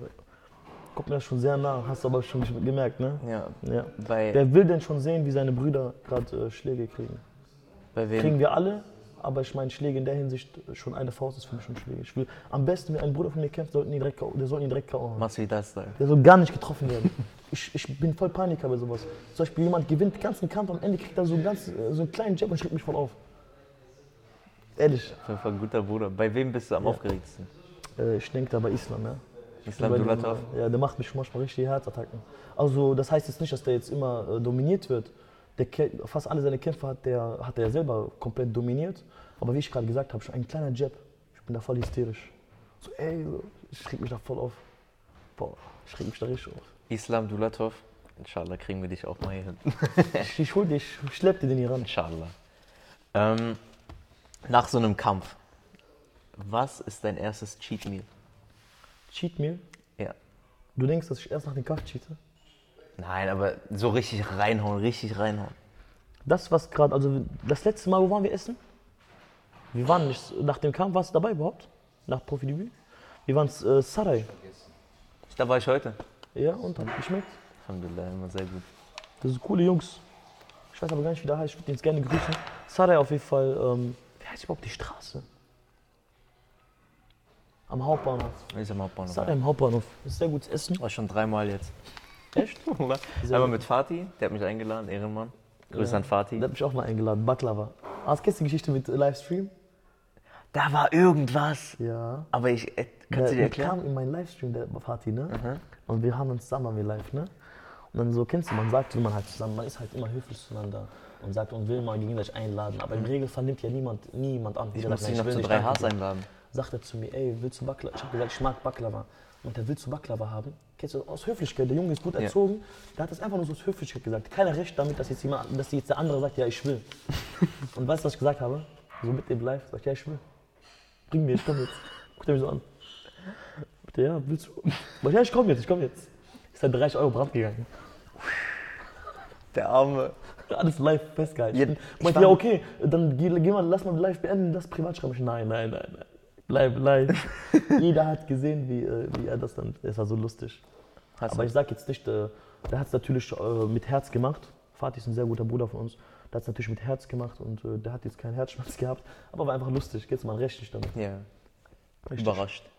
kommt mir das schon sehr nah. Hast du aber schon gemerkt, ne? Ja. Ja. Bei, Wer will denn schon sehen, wie seine Brüder gerade äh, Schläge kriegen? bei wem? Kriegen wir alle, aber ich meine, Schläge in der Hinsicht schon eine Faust ist für mich schon Schläge. Ich will, am besten, wenn ein Bruder von mir kämpft, sollten die direkt, der soll ihn direkt K.O. hauen. Masvidal-Style. Der soll gar nicht getroffen werden. Ich, ich bin voll Paniker bei sowas. Zum Beispiel jemand gewinnt den ganzen Kampf, am Ende kriegt er so einen, ganz, äh, so einen kleinen Jab und schlägt mich voll auf. Ehrlich, Auf jeden Fall ein guter Bruder. Bei wem bist du am Ja. aufgeregtsten? äh, ich denke da bei Islam, ja. Islam Dulatov? Ja, der macht mich manchmal richtig Herzattacken. Also das heißt jetzt nicht, dass der jetzt immer äh, dominiert wird. Der, fast alle seine Kämpfe hat der, hat er selber komplett dominiert. Aber wie ich gerade gesagt habe, schon ein kleiner Jab. Ich bin da voll hysterisch. So, ey, ich reg mich da voll auf. Boah, ich reg mich da richtig auf. Islam Dulatov. Inshallah kriegen wir dich auch mal hier hin. Ich, ich hol dich, ich schlepp dir den hier ran. Inshallah. Ähm, nach so einem Kampf, was ist dein erstes Cheat Meal? Cheat Meal? Ja. Du denkst, dass ich erst nach dem Kampf cheate? Nein, aber so richtig reinhauen, richtig reinhauen. Das, was gerade, also das letzte Mal, wo waren wir essen? Wir waren nicht, nach dem Kampf, warst du dabei überhaupt? Nach Profidebüt? Wir waren äh, Sarai. Da war ich heute. Ja, und hat geschmeckt. Alhamdulillah, immer sehr gut. Das sind coole Jungs. Ich weiß aber gar nicht, wie der heißt. Ich würde ihn jetzt gerne grüßen. Sarai auf jeden Fall. Ähm, wie heißt überhaupt die Straße? Am Hauptbahnhof. Sag mal, Hauptbahnhof. Sarai am Hauptbahnhof. Ist sehr gutes Essen. War schon dreimal jetzt. Echt? Einmal mit Fatih, der hat mich eingeladen, Ehrenmann. Grüße Ja. an Fatih. Der hat mich auch mal eingeladen. Baklava. Kennst du die Geschichte mit äh, Livestream? Da war irgendwas. Ja. Aber ich, äh, kannst du dir der erklären? kam in meinen Livestream, der Party, ne? Mhm. Und wir haben uns zusammen haben wir live, ne? Und dann so kennst du, man sagt, will man halt zusammen, man ist halt immer höflich zueinander und sagt und will mal gegenseitig einladen. Aber im Regelfall nimmt ja niemand, niemand an. Mhm. Ich muss dich noch zu drei Haars einladen. Sagt er zu mir, ey, willst du Baklava? Ich habe gesagt, ich mag Baklava. Und der willst du Baklava haben? Kennst du, aus Höflichkeit, der Junge ist gut erzogen, der hat das einfach nur so aus Höflichkeit gesagt. Keiner recht damit, dass jetzt, jemand, dass jetzt der andere sagt, ja, ich will. und weißt du, was ich gesagt habe? So mit dem live, sag ich, ja, ich will. Bring mir, ich komm jetzt. Guckt er mich so an. Sagt ja, willst du? Sag ich, ja, ich komm jetzt, ich komm jetzt. Ist halt 30 Euro Brand gegangen. Der Arme. Alles live festgehalten. Ja, ich Meinte, ja, okay, dann geh, geh mal, lass mal live beenden, das privat schreibe ich. Nein, nein, nein, nein. Bleib live. Jeder hat gesehen, wie, äh, wie er das dann. Es war so lustig. Hast Aber du? ich sag jetzt nicht, äh, der hat es natürlich äh, mit Herz gemacht. Fatih ist ein sehr guter Bruder von uns. Der hat es natürlich mit Herz gemacht und äh, der hat jetzt keinen Herzschmerz gehabt. Aber war einfach lustig. Geht's mal richtig damit. Ja. Richtig. Überrascht.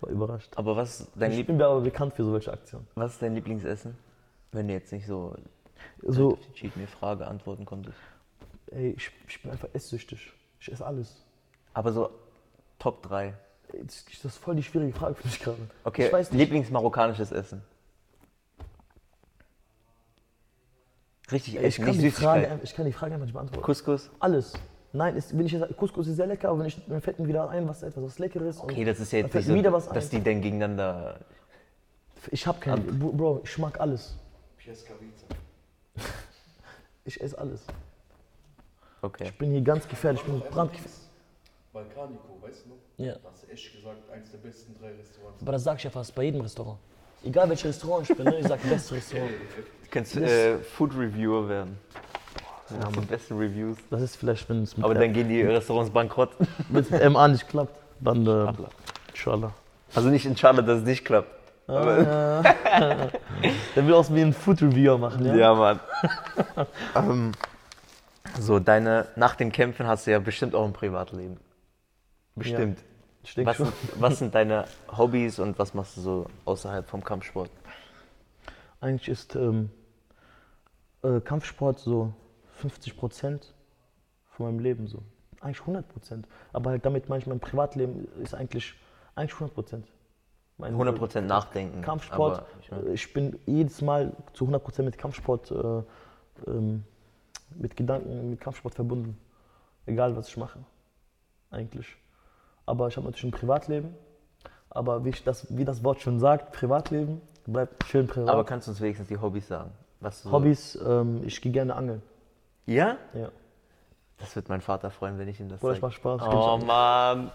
war überrascht. Aber was ist, dein Ich Lieb bin mir aber bekannt für solche Aktionen. was ist dein Lieblingsessen? Wenn du jetzt nicht so So, auf die Cheat Me Frage antworten konntest. ey, ich, ich bin einfach esssüchtig. Ich esse alles. Aber so Top 3. Ey, Das ist voll die schwierige Frage für mich gerade. Okay, Ich weiß nicht. Lieblingsmarokkanisches Essen. Richtig ich, essen, kann nicht die Frage, ich kann die Frage einfach nicht beantworten. Couscous? Alles. Nein, ist, wenn ich jetzt, Couscous ist sehr lecker, aber wenn ich, mir fällt mir wieder ein, was etwas was Leckeres. und Okay, das ist ja dann jetzt fällt nicht so, wieder was dass ein. die dann gegeneinander... Ich hab keinen. Bro, Bro, ich mag alles. Pieskavica. Ich esse alles. Okay. Ich bin hier ganz gefährlich. Ich bin brandgefährlich. Balkanico, weißt du noch? Ja. Da hast du echt gesagt, eins der besten drei Restaurants. Aber das sag ich ja fast bei jedem Restaurant. Egal welches Restaurant ich bin, ne? ich sag beste Restaurant. Du kannst äh, Food Reviewer werden. Ja, die besten Reviews. Das ist vielleicht, wenn es mit, Aber dann gehen die Restaurants bankrott. wenn es mit MA nicht klappt, dann äh, inshallah. Also nicht in Charlotte, dass es nicht klappt. Der will aus wie ein Food Reviewer machen, ja? Ja, Mann. ähm, so, deine, nach den Kämpfen hast du ja bestimmt auch ein Privatleben. Bestimmt. Denke Was, sind, was sind deine Hobbys und was machst du so außerhalb vom Kampfsport? Eigentlich ist ähm, äh, Kampfsport so 50 Prozent von meinem Leben so. Eigentlich 100 Prozent. Aber halt damit meine ich, mein Privatleben ist eigentlich, eigentlich 100 Prozent. 100% nachdenken. Kampfsport, ich mein- ich bin jedes Mal zu 100 Prozent mit Kampfsport, äh, ähm, mit Gedanken, mit Kampfsport verbunden. Egal, was ich mache. Eigentlich. Aber ich habe natürlich ein Privatleben. Aber wie, ich das, wie das Wort schon sagt, Privatleben bleibt schön privat. Aber kannst du uns wenigstens die Hobbys sagen? So- Hobbys, ähm, ich gehe gerne angeln. Ja? Ja. Das wird mein Vater freuen, wenn ich ihm das Oder ich sage. mache Spaß. Ich, Oh Mann.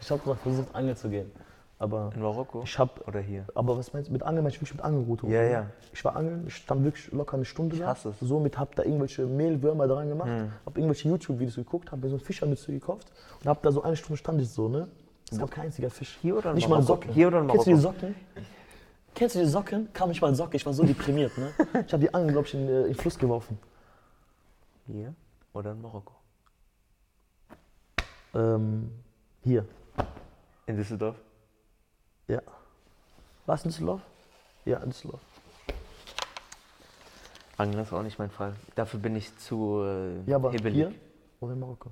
ich habe mal versucht, angeln zu gehen. Aber In Marokko? ich habe. Oder hier? Aber was meinst du mit Angeln? Meinst du wirklich mit Angelrute? Ja, ja. Ich war angeln, ich stand wirklich locker eine Stunde da. hasse es. Hm. Somit hab da irgendwelche Mehlwürmer dran gemacht, hab irgendwelche YouTube-Videos geguckt, hab mir so eine Fischermütze gekauft und hab da so eine Stunde stand ich so, ne? Es gab kein einziger Fisch. Hier oder in Nicht mal Marokko? Socken. Hier oder in Kennst du die Marokko? Socken? Kennst du die Socken? Kam nicht mal Socke, ich war so deprimiert, ne? Ich hab die Angel, glaube ich, in, äh, in den Fluss geworfen. Hier oder in Marokko? Ähm, hier. In Düsseldorf? Ja. Du in Düsseldorf? Ja, in Düsseldorf. Angeln ist auch nicht mein Fall. Dafür bin ich zu äh, Ja, aber hibbelig. hier oder in Marokko?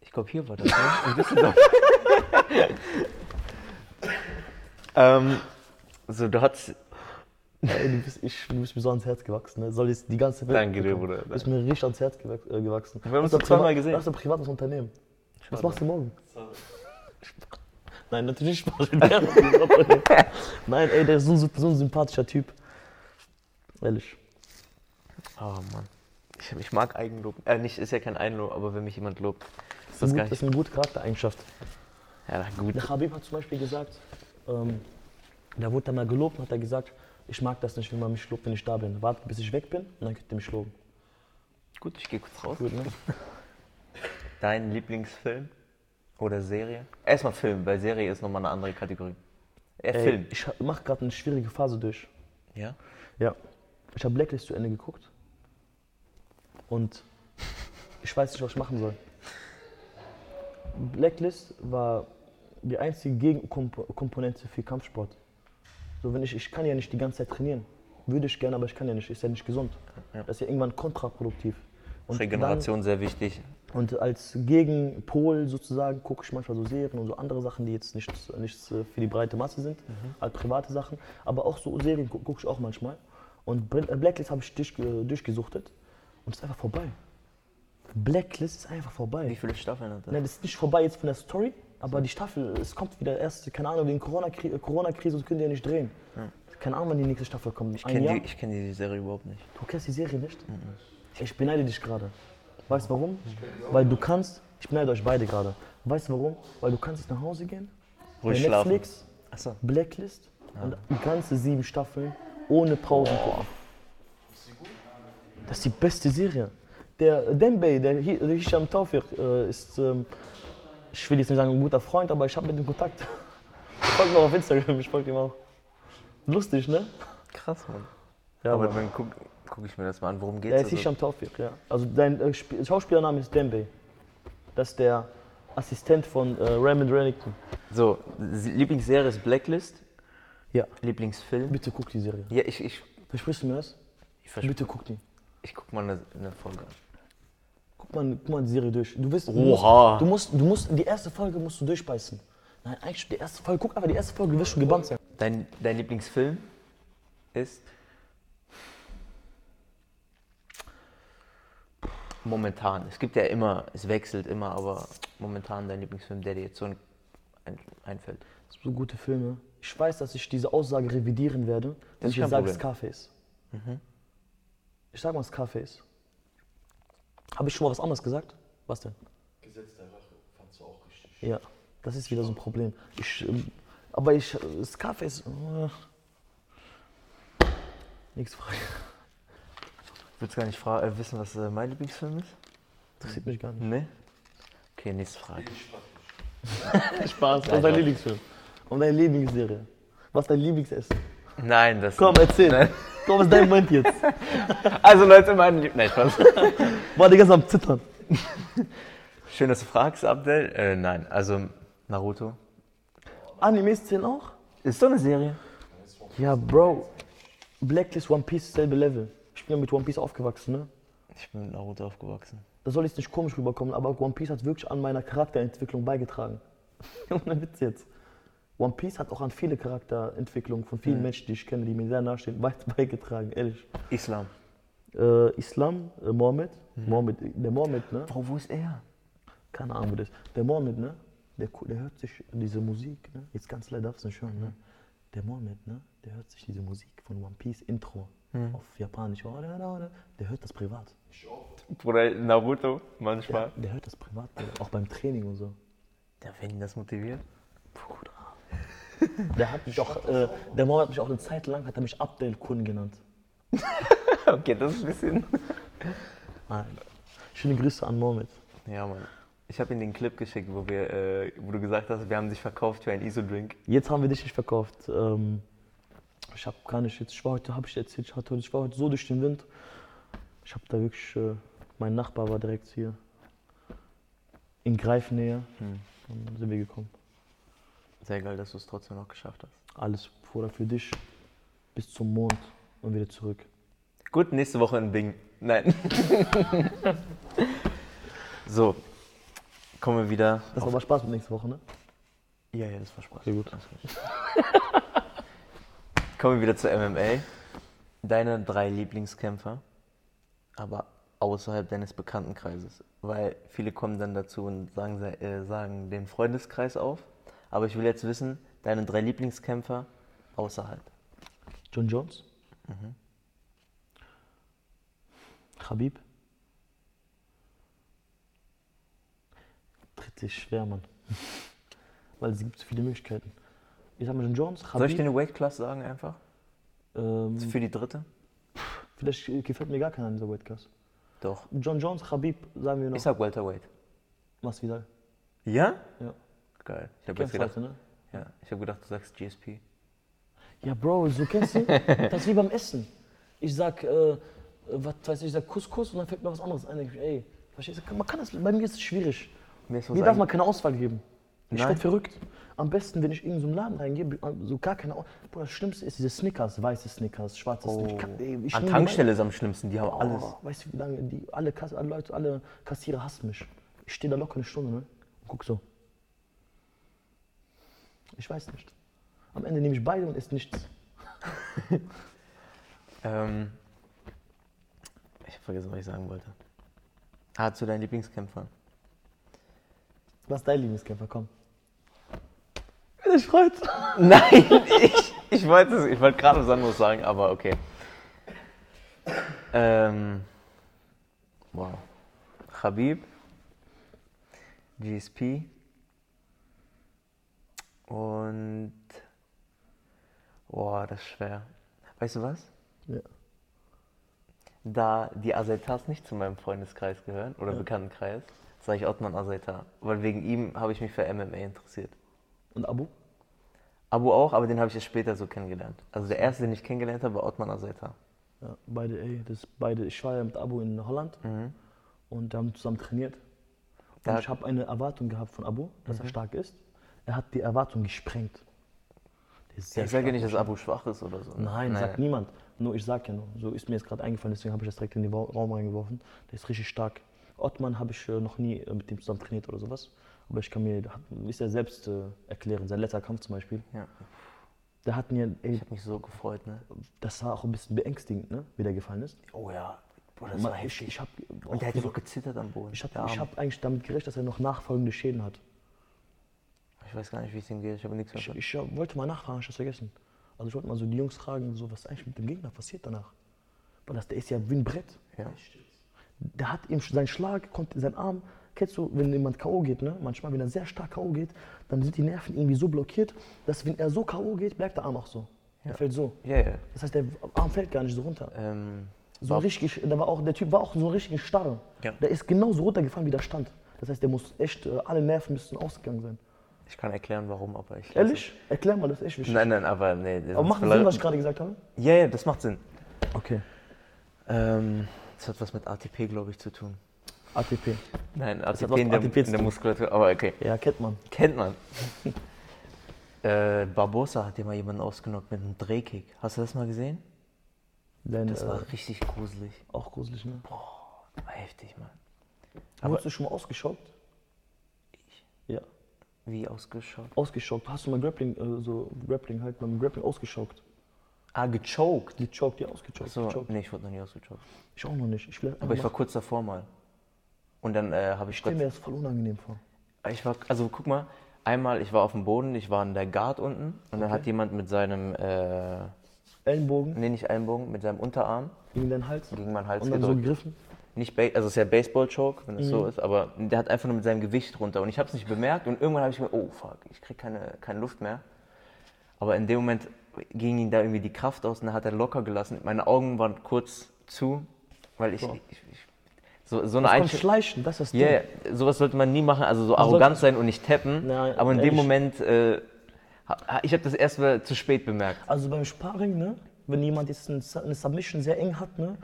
Ich glaube, hier war das, ne? In Düsseldorf. ähm, so, du hast. Ey, du, bist, ich, du bist mir so ans Herz gewachsen. Ne? Soll jetzt die ganze Welt. Danke dir. Bruder. Du bist mir richtig ans Herz äh, gewachsen. Wir haben uns doch zweimal gesehen. Das ist ein privates Unternehmen. Was machst du morgen? Nein, natürlich Spaß. Nein, ey, der ist so ein, so ein sympathischer Typ. Ehrlich. Oh Mann. Ich, ich mag Eigenlob. Äh, nicht, ist ja kein Eigenlob, aber wenn mich jemand lobt, ist Das das ist, gut, eine gute Charaktereigenschaft. Ja, gut. Der Habib hat zum Beispiel gesagt, ähm, da wurde er mal gelobt und hat er gesagt, ich mag das nicht, wenn man mich lobt, wenn ich da bin. Wartet, bis ich weg bin und dann könnt ihr mich loben. Gut, ich gehe kurz raus. Gut, ne? Dein Lieblingsfilm oder Serie? Erstmal Film, weil Serie ist nochmal eine andere Kategorie. Äh, Ey, Film. Ich mache gerade eine schwierige Phase durch. Ja? Ja. Ich habe Blacklist zu Ende geguckt. Und ich weiß nicht, was ich machen soll. Blacklist war die einzige Gegenkomponente für Kampfsport. So, wenn ich, ich kann ja nicht die ganze Zeit trainieren. Würde ich gerne, aber ich kann ja nicht. Ist ja nicht gesund. Ja. Das ist ja irgendwann kontraproduktiv. Und Regeneration sehr wichtig. Und als Gegenpol sozusagen gucke ich manchmal so Serien und so andere Sachen, die jetzt nichts, nichts äh, für die breite Masse sind, halt private Sachen. Aber auch so Serien gu- gucke ich auch manchmal. Und äh, Blacklist habe ich durch, äh, durchgesuchtet und es ist einfach vorbei. Blacklist ist einfach vorbei. Wie viele Staffeln hat das? Nein, das ist nicht vorbei jetzt von der Story, aber die Staffel, es kommt wieder erst, keine Ahnung, wegen Corona-Kri- Corona-Krise und können die ja nicht drehen. Keine Ahnung, wann die nächste Staffel kommt. Ich kenne die, ich kenn die Serie überhaupt nicht. Du kennst die Serie nicht? Ich beneide dich gerade. Weißt du warum? Weil du kannst, ich beneide euch beide gerade. Weißt du warum? Weil du kannst jetzt nach Hause gehen, Ruhig bei schlafen. Netflix, Achso. Blacklist und die ganze sieben Staffeln ohne Pausen gucken. Das ist die beste Serie. Der Dembey, der der Hisham Taufir, äh, ist, ähm, ich will jetzt nicht sagen ein guter Freund, aber ich habe mit ihm Kontakt. Ich folge ihm auch auf Instagram, ich folge ihm auch. Lustig, ne? Krass, Mann. Ja, aber Mann. dann gucke guck ich mir das mal an. Worum Der geht's? ist Also, Hisham Taufik, ja. Also dein äh, Sp- Schauspielername ist Dembe. Das ist der Assistent von äh, Raymond Remington. So, Lieblingsserie ist Blacklist. Ja. Lieblingsfilm. Bitte guck die Serie. Ja, ich, ich, Versprichst du mir das? Bitte guck die. ich guck mal eine, eine Folge an. Guck mal, guck mal die Serie durch. Du wirst, Oha. Du musst, du musst, die erste Folge musst du durchbeißen. Nein, eigentlich die erste Folge. Guck einfach die erste Folge, du wirst schon gebannt sein. Dein, dein Lieblingsfilm ist? Momentan. Es gibt ja immer, es wechselt immer, aber momentan dein Lieblingsfilm, der dir jetzt so ein, ein, einfällt. So gute Filme. Ich weiß, dass ich diese Aussage revidieren werde. Das Und ich sage. Scarface. Ich sag mal Scarface. Habe ich schon mal was anderes gesagt? Was denn? Gesetz der Rache fandst du auch richtig. Ja, das ist wieder so ein Problem. Ich, ähm, aber ich, äh, Scarface. Äh, nächste Frage. Willst gar nicht äh, wissen, was äh, mein Lieblingsfilm ist? Interessiert mich gar nicht. Nee? Okay, nächste Frage. Spaß. Was ist dein Lieblingsfilm? Und deine Lieblingsserie? Was ist dein Lieblingsessen? Nein, das. Komm, erzähl. Komm, was ist dein Moment jetzt? Also Leute, mein Lieb. Nein, Spaß. War die ganze am Zittern. Schön, dass du fragst, Abdel. Äh, nein, also Naruto. Animes zählen auch? Ist doch eine Serie. Ja, Bro. Blacklist, One Piece, selbe Level. Ich bin ja mit One Piece aufgewachsen, ne? Ich bin mit Naruto aufgewachsen. Da soll jetzt nicht komisch rüberkommen, aber One Piece hat wirklich an meiner Charakterentwicklung beigetragen. Ohne Witz jetzt. One Piece hat auch an viele Charakterentwicklungen von vielen Menschen, die ich kenne, die mir sehr nahestehen, weit beigetragen, ehrlich. Islam. Äh, Islam, äh, Mohammed, Mohammed, der Mohammed, ne? Bro, wo ist er? Keine Ahnung, wo das ist. Der Mohammed, ne? Der, der hört sich diese Musik, ne? Jetzt ganz leider darfst du nicht hören, ne? Der Mohammed, ne? Der hört sich diese Musik von One Piece Intro auf Japanisch. Der hört das privat. Bruder, Naruto, manchmal. Der hört das privat, Bruder. auch beim Training und so. Ja, wenn ihn das motiviert. Bruder. Der hat mich auch, äh, der Mohammed hat mich auch eine Zeit lang, hat er mich Abdel Kun genannt. Okay, das ist ein bisschen. Nein. Schöne Grüße an Mohammed. Ja, Mann. Ich habe ihm den Clip geschickt, wo, wir, äh, wo du gesagt hast, wir haben dich verkauft für einen ISO-Drink. Jetzt haben wir dich nicht verkauft. Ähm, ich habe gar nicht jetzt, ich war heute, habe ich erzählt, ich, hatte, ich war heute so durch den Wind. Ich habe da wirklich, äh, mein Nachbar war direkt hier in Greifnähe. Hm. Dann sind wir gekommen. Sehr geil, dass du es trotzdem noch geschafft hast. Alles Bruder für dich bis zum Mond und wieder zurück. Gut, nächste Woche in Bing. Nein. so, kommen wir wieder. Das war Spaß mit nächste Woche, ne? Ja, ja, das war Spaß. Sehr gut. Kommen wir wieder zu MMA. Deine drei Lieblingskämpfer, aber außerhalb deines Bekanntenkreises. Weil viele kommen dann dazu und sagen, äh, sagen den Freundeskreis auf. Aber ich will jetzt wissen, deine drei Lieblingskämpfer außerhalb. John Jones. Khabib. Dritte ist schwer, Mann. Weil es gibt so viele Möglichkeiten. Ich sag mal John Jones, Soll ich dir eine Weight Class sagen einfach? Ähm, Für die dritte? vielleicht gefällt mir gar keiner in dieser Weightclass. Doch. John Jones, Khabib, sagen wir noch. Ich sag Welterweight. was wieder? Ja? Ja. Geil. Ich habe jetzt gedacht, heute, ne? ja, ich hab gedacht, du sagst GSP. Ja, Bro, so kennst du? Das ist wie beim Essen. Ich sag, äh, was weiß ich, ich sag Couscous und dann fällt mir was anderes ein. Ich, ey, verstehst du? Man kann das, bei mir ist es schwierig. Mir ist Mir darf man keine Auswahl geben. Ich werde verrückt. Am besten, wenn ich in so einen Laden reingehe, so gar keine Auswahl. Bruder, das Schlimmste ist diese Snickers, weiße Snickers, schwarze Oh. Snickers. Ich ey, ich An Tankstelle ist am schlimmsten, die haben meine- alles. Oh, weißt du, wie lange die, alle, Kass, alle Leute, alle Kassierer hassen mich. Ich stehe da locker eine Stunde, ne? Und guck so. Ich weiß nicht. Am Ende nehme ich beide und esse nichts. Ähm, ich habe vergessen, was ich sagen wollte. Ah, zu deinen Lieblingskämpfern. Was ist dein Lieblingskämpfer? Komm. Dich freut. Nein, ich, ich wollte ich wollte gerade was anderes sagen, aber okay. Ähm, wow. Khabib, GSP und boah, das ist schwer. Weißt du was? Ja. Da die Azaitas nicht zu meinem Freundeskreis gehören oder Ja. Bekanntenkreis, sage ich Ottman Azaitar, weil wegen ihm habe ich mich für MMA interessiert. Und Abu? Abu auch, aber den habe ich erst später so kennengelernt. Also der erste, den ich kennengelernt habe, war Ottman Azaitar. Ja, beide, ey, das beide. Ich war ja mit Abu in Holland und wir haben zusammen trainiert. Und Da- ich habe eine Erwartung gehabt von Abu, dass er stark ist. er hat die Erwartung gesprengt. Sehr Ich sage ja nicht, dass Abu schwach ist oder so. ne? Nein, sagt niemand. Nur ich sag ja nur. So ist mir jetzt gerade eingefallen, deswegen habe ich das direkt in den Raum reingeworfen. Der ist richtig stark. Ottmann habe ich äh, noch nie äh, mit dem zusammen trainiert oder sowas. Aber ich kann mir, ist er selbst äh, erklären, sein letzter Kampf zum Beispiel. Ja. Der hat mir, ey, Ich habe mich so gefreut, ne? das war auch ein bisschen beängstigend, ne, wie der gefallen ist. Oh ja. Boah, das war ich, heftig. ich habe Und der hat ja noch gezittert am Boden. ich hab, Arm. hab eigentlich damit gerechnet, dass er noch nachfolgende Schäden hat. Ich weiß gar nicht, wie es ihm geht. Ich habe nichts mehr. Ich, ich wollte mal nachfragen, ich das vergessen. Also ich wollte mal so die Jungs fragen, so, was eigentlich mit dem Gegner passiert danach. Weil das, der ist ja wie ein Brett. Ja. Der hat ihm sein Schlag, konnte sein Arm, kennst du, wenn jemand K.O. geht, ne? manchmal, wenn er sehr stark K.O. geht, dann sind die Nerven irgendwie so blockiert, dass wenn er so K.O. geht, bleibt der Arm auch so. Er fällt so. Ja, ja. Das heißt, der Arm fällt gar nicht so runter. Ähm, So richtig, da war auch, der Typ war auch so ein richtiger Starre. Ja. Der ist genauso runtergefallen, wie der stand. Das heißt, der muss echt, äh, alle Nerven müssten ausgegangen sein. ich kann erklären, warum, aber ich. Ehrlich? Erklär mal, das ist echt wichtig. Nein, nein, aber nee. das Aber macht vielleicht- Sinn, was ich gerade gesagt habe? Ja, ja, das macht Sinn. Okay. Ähm, das hat was mit ATP, glaube ich, zu tun. ATP. Nein, hat ATP, was in, der, ATP in der. Muskulatur, aber okay. Ja, kennt man. Kennt man. äh, Barbosa hat ja mal jemanden ausgenockt mit einem Drehkick. Hast du das mal gesehen? Denn, Das äh, war richtig gruselig. auch gruselig, ne? War heftig, Mann. Wurdest du schon mal ausgeschockt? Ja, Wie ausgeschaut? ausgeschockt. Hast du mal Grappling, äh, so Grappling halt, beim Grappling ausgeschockt? Ah, gechoked. Gechoked, ja, ausgechoked. So, gechoked. nee, ich wurde noch nie ausgechoked. Ich auch noch nicht. Ich Aber ich war kurz davor mal. Und dann äh, habe ich stell mir Gott, das voll unangenehm vor. ich war, also guck mal, einmal, ich war auf dem Boden, ich war in der Guard unten und dann hat jemand mit seinem, äh, Ellenbogen nee, nicht Ellenbogen, mit seinem Unterarm gegen deinen Hals gegen meinen Hals und dann so gedrückt. gegriffen. Nicht, ba also es ist ja Baseball-Choke, wenn es so Mhm. ist, aber der hat einfach nur mit seinem Gewicht runter und ich habe es nicht bemerkt und irgendwann habe ich mir, oh fuck, ich krieg keine, keine Luft mehr. Aber in dem Moment ging ihm da irgendwie die Kraft aus und dann hat er locker gelassen. Meine Augen waren kurz zu, weil ich, ich, ich so, so eine Einstellung. schleichen, das ist Ja, yeah, sowas sollte man nie machen, also so Man arrogant sein und nicht tappen. Nein, aber in dem ehrlich. Moment, äh, ich habe das erst mal zu spät bemerkt. Also beim Sparring, ne, wenn jemand jetzt ein- eine Submission sehr eng hat, ne,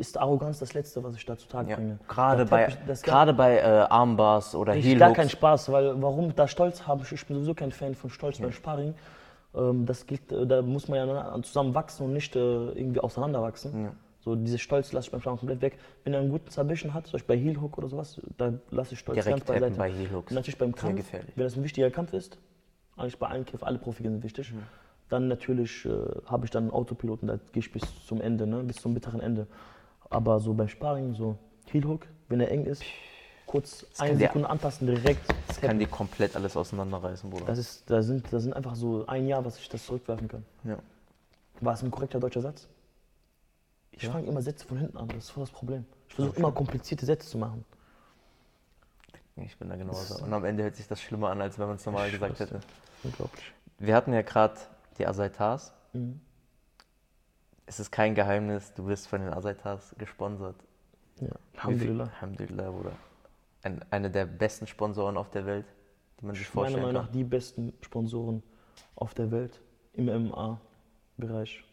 ist Arroganz das Letzte, was ich da zutage Mhm. Ja. bringe. Gerade bei, ich- gerade bei äh, Armbars oder Ich Heel gar keinen Spaß, weil warum da Stolz haben, ich bin sowieso kein Fan von Stolz beim Sparring. Ähm, das gilt, äh, da muss man ja na- zusammen wachsen und nicht äh, irgendwie auseinanderwachsen. Ja. So diese Stolz lasse ich beim Sparring komplett weg. Wenn er einen guten Submission hat, zum Beispiel bei Heel Hook oder sowas, da lasse ich Stolz Direkt ganz tappen bei Heel Hooks. Und natürlich beim Kampf, wenn das ein wichtiger Kampf ist, eigentlich bei allen Kämpfen, alle Profikämpfe sind wichtig, dann natürlich äh, habe ich dann einen Autopiloten, da gehe ich bis zum Ende, ne, bis zum bitteren Ende. Aber so beim Sparring, so Heel Hook, wenn er eng ist, kurz kann eine Sekunde antasten, direkt Das kann dir komplett alles auseinanderreißen, Bruder. das ist, da sind, da sind einfach so ein Jahr, was ich das zurückwerfen kann. ja. War es ein korrekter deutscher Satz? Ich fange immer Sätze von hinten an, das ist voll das Problem. Ich versuche immer komplizierte Sätze zu machen. Ich bin da genauso. Und am Ende hört sich das schlimmer an, als wenn man es normal Ich gesagt hätte. Unglaublich. Wir hatten ja gerade die Asaitas. Mhm. Es ist kein Geheimnis, du wirst von den Asaitas gesponsert. Ja. Alhamdulillah. Alhamdulillah, Bruder. Ein, eine der besten Sponsoren auf der Welt, die man sich Meiner vorstellen Meinung kann. nach die besten Sponsoren auf der Welt im MMA-Bereich.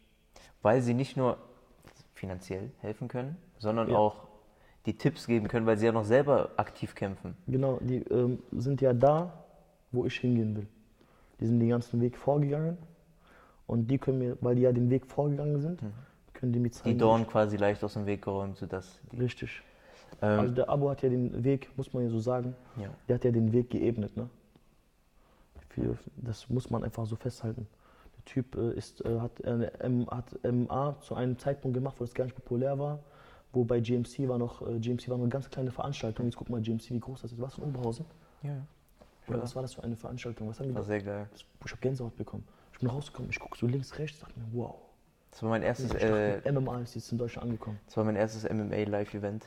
Weil sie nicht nur finanziell helfen können, sondern Ja. auch die Tipps geben können, weil sie ja noch selber aktiv kämpfen. Genau, die ähm, sind ja da, wo ich hingehen will. Die sind den ganzen Weg vorgegangen und die können mir, weil die ja den Weg vorgegangen sind, können die mir zeigen. Mhm. Die Dorn quasi leicht aus dem Weg geräumt, sodass die, Richtig. ähm, Also der Abo hat ja den Weg, muss man ja so sagen, ja. der hat ja den Weg geebnet. Ne? Das muss man einfach so festhalten. Der Typ äh, ist, äh, hat, äh, hat MA zu einem Zeitpunkt gemacht, wo es gar nicht populär war. Wo bei GMC war noch, äh, GMC war nur eine ganz kleine Veranstaltung. Jetzt guck mal, GMC, wie groß das ist. Was in Oberhausen? ja, Oder Ja. was war das für eine Veranstaltung? Was haben die war sehr geil. Ich habe Gänsehaut bekommen. Ich bin rausgekommen, ich gucke so links, rechts, dachte mir, wow. Das war mein erstes, Ich äh, dachte, MMA ist jetzt in Deutschland angekommen. das war mein erstes MMA-Live-Event.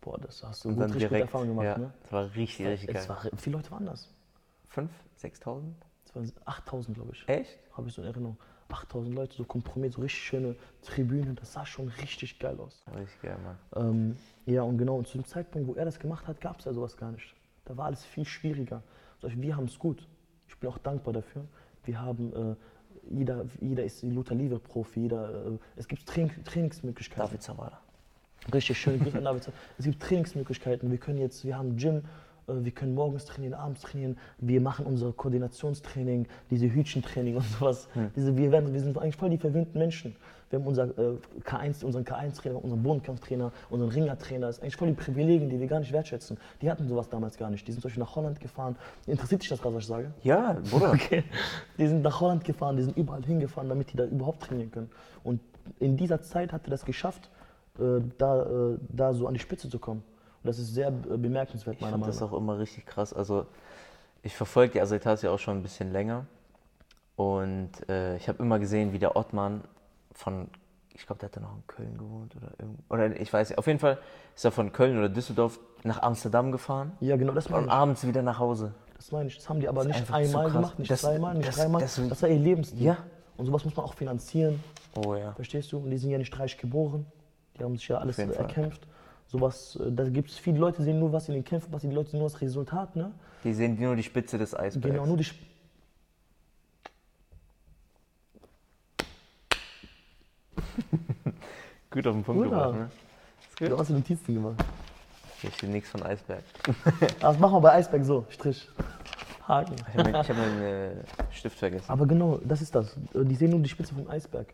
Boah, das hast du Und gut, dann richtig gute direkt, Erfahrung gemacht, ja, ne? das war richtig, richtig geil. War, wie viele Leute waren das? Fünf, 6.000? Es waren 8000, glaube ich. Echt? Habe ich so in Erinnerung. 8000 Leute, so komprimiert, so richtig schöne Tribünen. Das sah schon richtig geil aus. Richtig geil, Mann. Ähm, ja, und genau, und zu dem Zeitpunkt, wo er das gemacht hat, gab es ja sowas gar nicht. Da war alles viel schwieriger. Beispiel, wir haben es gut. Ich bin auch dankbar dafür. Wir haben, äh, jeder, jeder ist ein Luther Liebe-Profi, jeder, äh, es gibt Train Trainingsmöglichkeiten. David Zawada. Richtig schön. Grüße an David. Es gibt Trainingsmöglichkeiten. Wir können jetzt, wir haben Gym wir können morgens trainieren, abends trainieren, wir machen unser Koordinationstraining, diese Hütchentraining und sowas. Diese, wir, werden, wir sind eigentlich voll die verwöhnten Menschen. Wir haben unser, äh, K1, unseren K1-Trainer, unseren Bodenkampftrainer, unseren Ringertrainer. Das ist eigentlich voll die Privilegien, die wir gar nicht wertschätzen. Die hatten sowas damals gar nicht. Die sind zum Beispiel nach Holland gefahren. Interessiert dich das gerade, was ich sage? Ja, Bruder. Okay. Die sind nach Holland gefahren, die sind überall hingefahren, damit die da überhaupt trainieren können. Und in dieser Zeit hat er das geschafft, äh, da, äh, da so an die Spitze zu kommen. Das ist sehr bemerkenswert, Ich meiner Meinung das nach. auch immer richtig krass. Also, ich verfolge die Asetas ja auch schon ein bisschen länger. Und äh, ich habe immer gesehen, wie der Ottmann von, ich glaube, der hat da noch in Köln gewohnt oder irgend, oder ich weiß nicht. Auf jeden Fall ist er von Köln oder Düsseldorf nach Amsterdam gefahren Ja, genau, das meine und abends wieder nach Hause. Das meine ich. Das haben die aber ist nicht einmal gemacht, nicht Das- zweimal, nicht das- dreimal. das- Das, war ihr Lebensstil. Ja. Und sowas muss man auch finanzieren, Oh ja. verstehst du? Und die sind ja nicht reich geboren. Die haben sich ja alles äh, Fall. Sowas, äh, da gibt es viele Leute, die sehen nur was in den Kämpfen, was die Leute sehen nur das Resultat, ne? Die sehen nur die Spitze des Eisbergs. Genau, nur die. Sp- Gut auf den Punkt gebracht, ne? Du hast du Notizen gemacht. Hier steht nichts von Eisberg. Das machen wir bei Eisberg so, Strich. Haken. Ich habe meinen hab meinen, äh, Stift vergessen. Aber genau, das ist das. Die sehen nur die Spitze vom Eisberg.